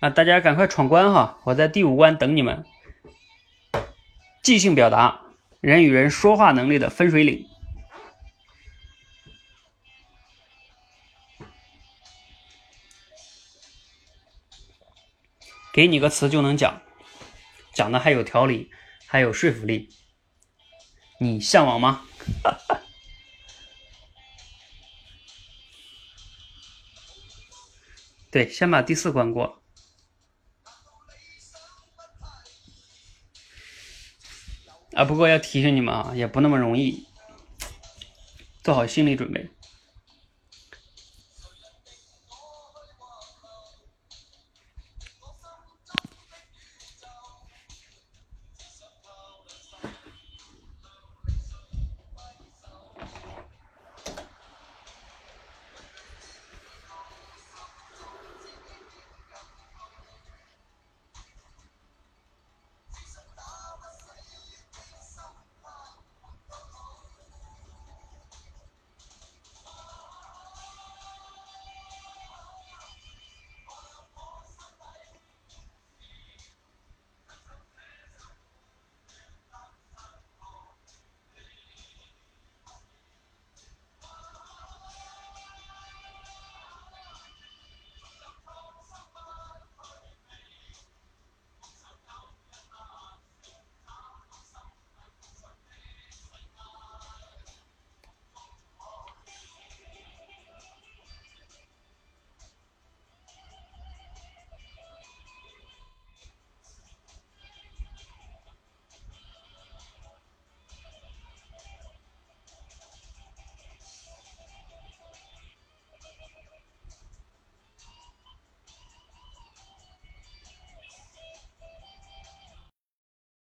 啊，大家赶快闯关哈，我在第五关等你们。即兴表达，人与人说话能力的分水岭。给你个词就能讲，讲的还有条理，还有说服力。你向往吗？对，先把第四关过。啊，不过要提醒你们啊，也不那么容易，做好心理准备。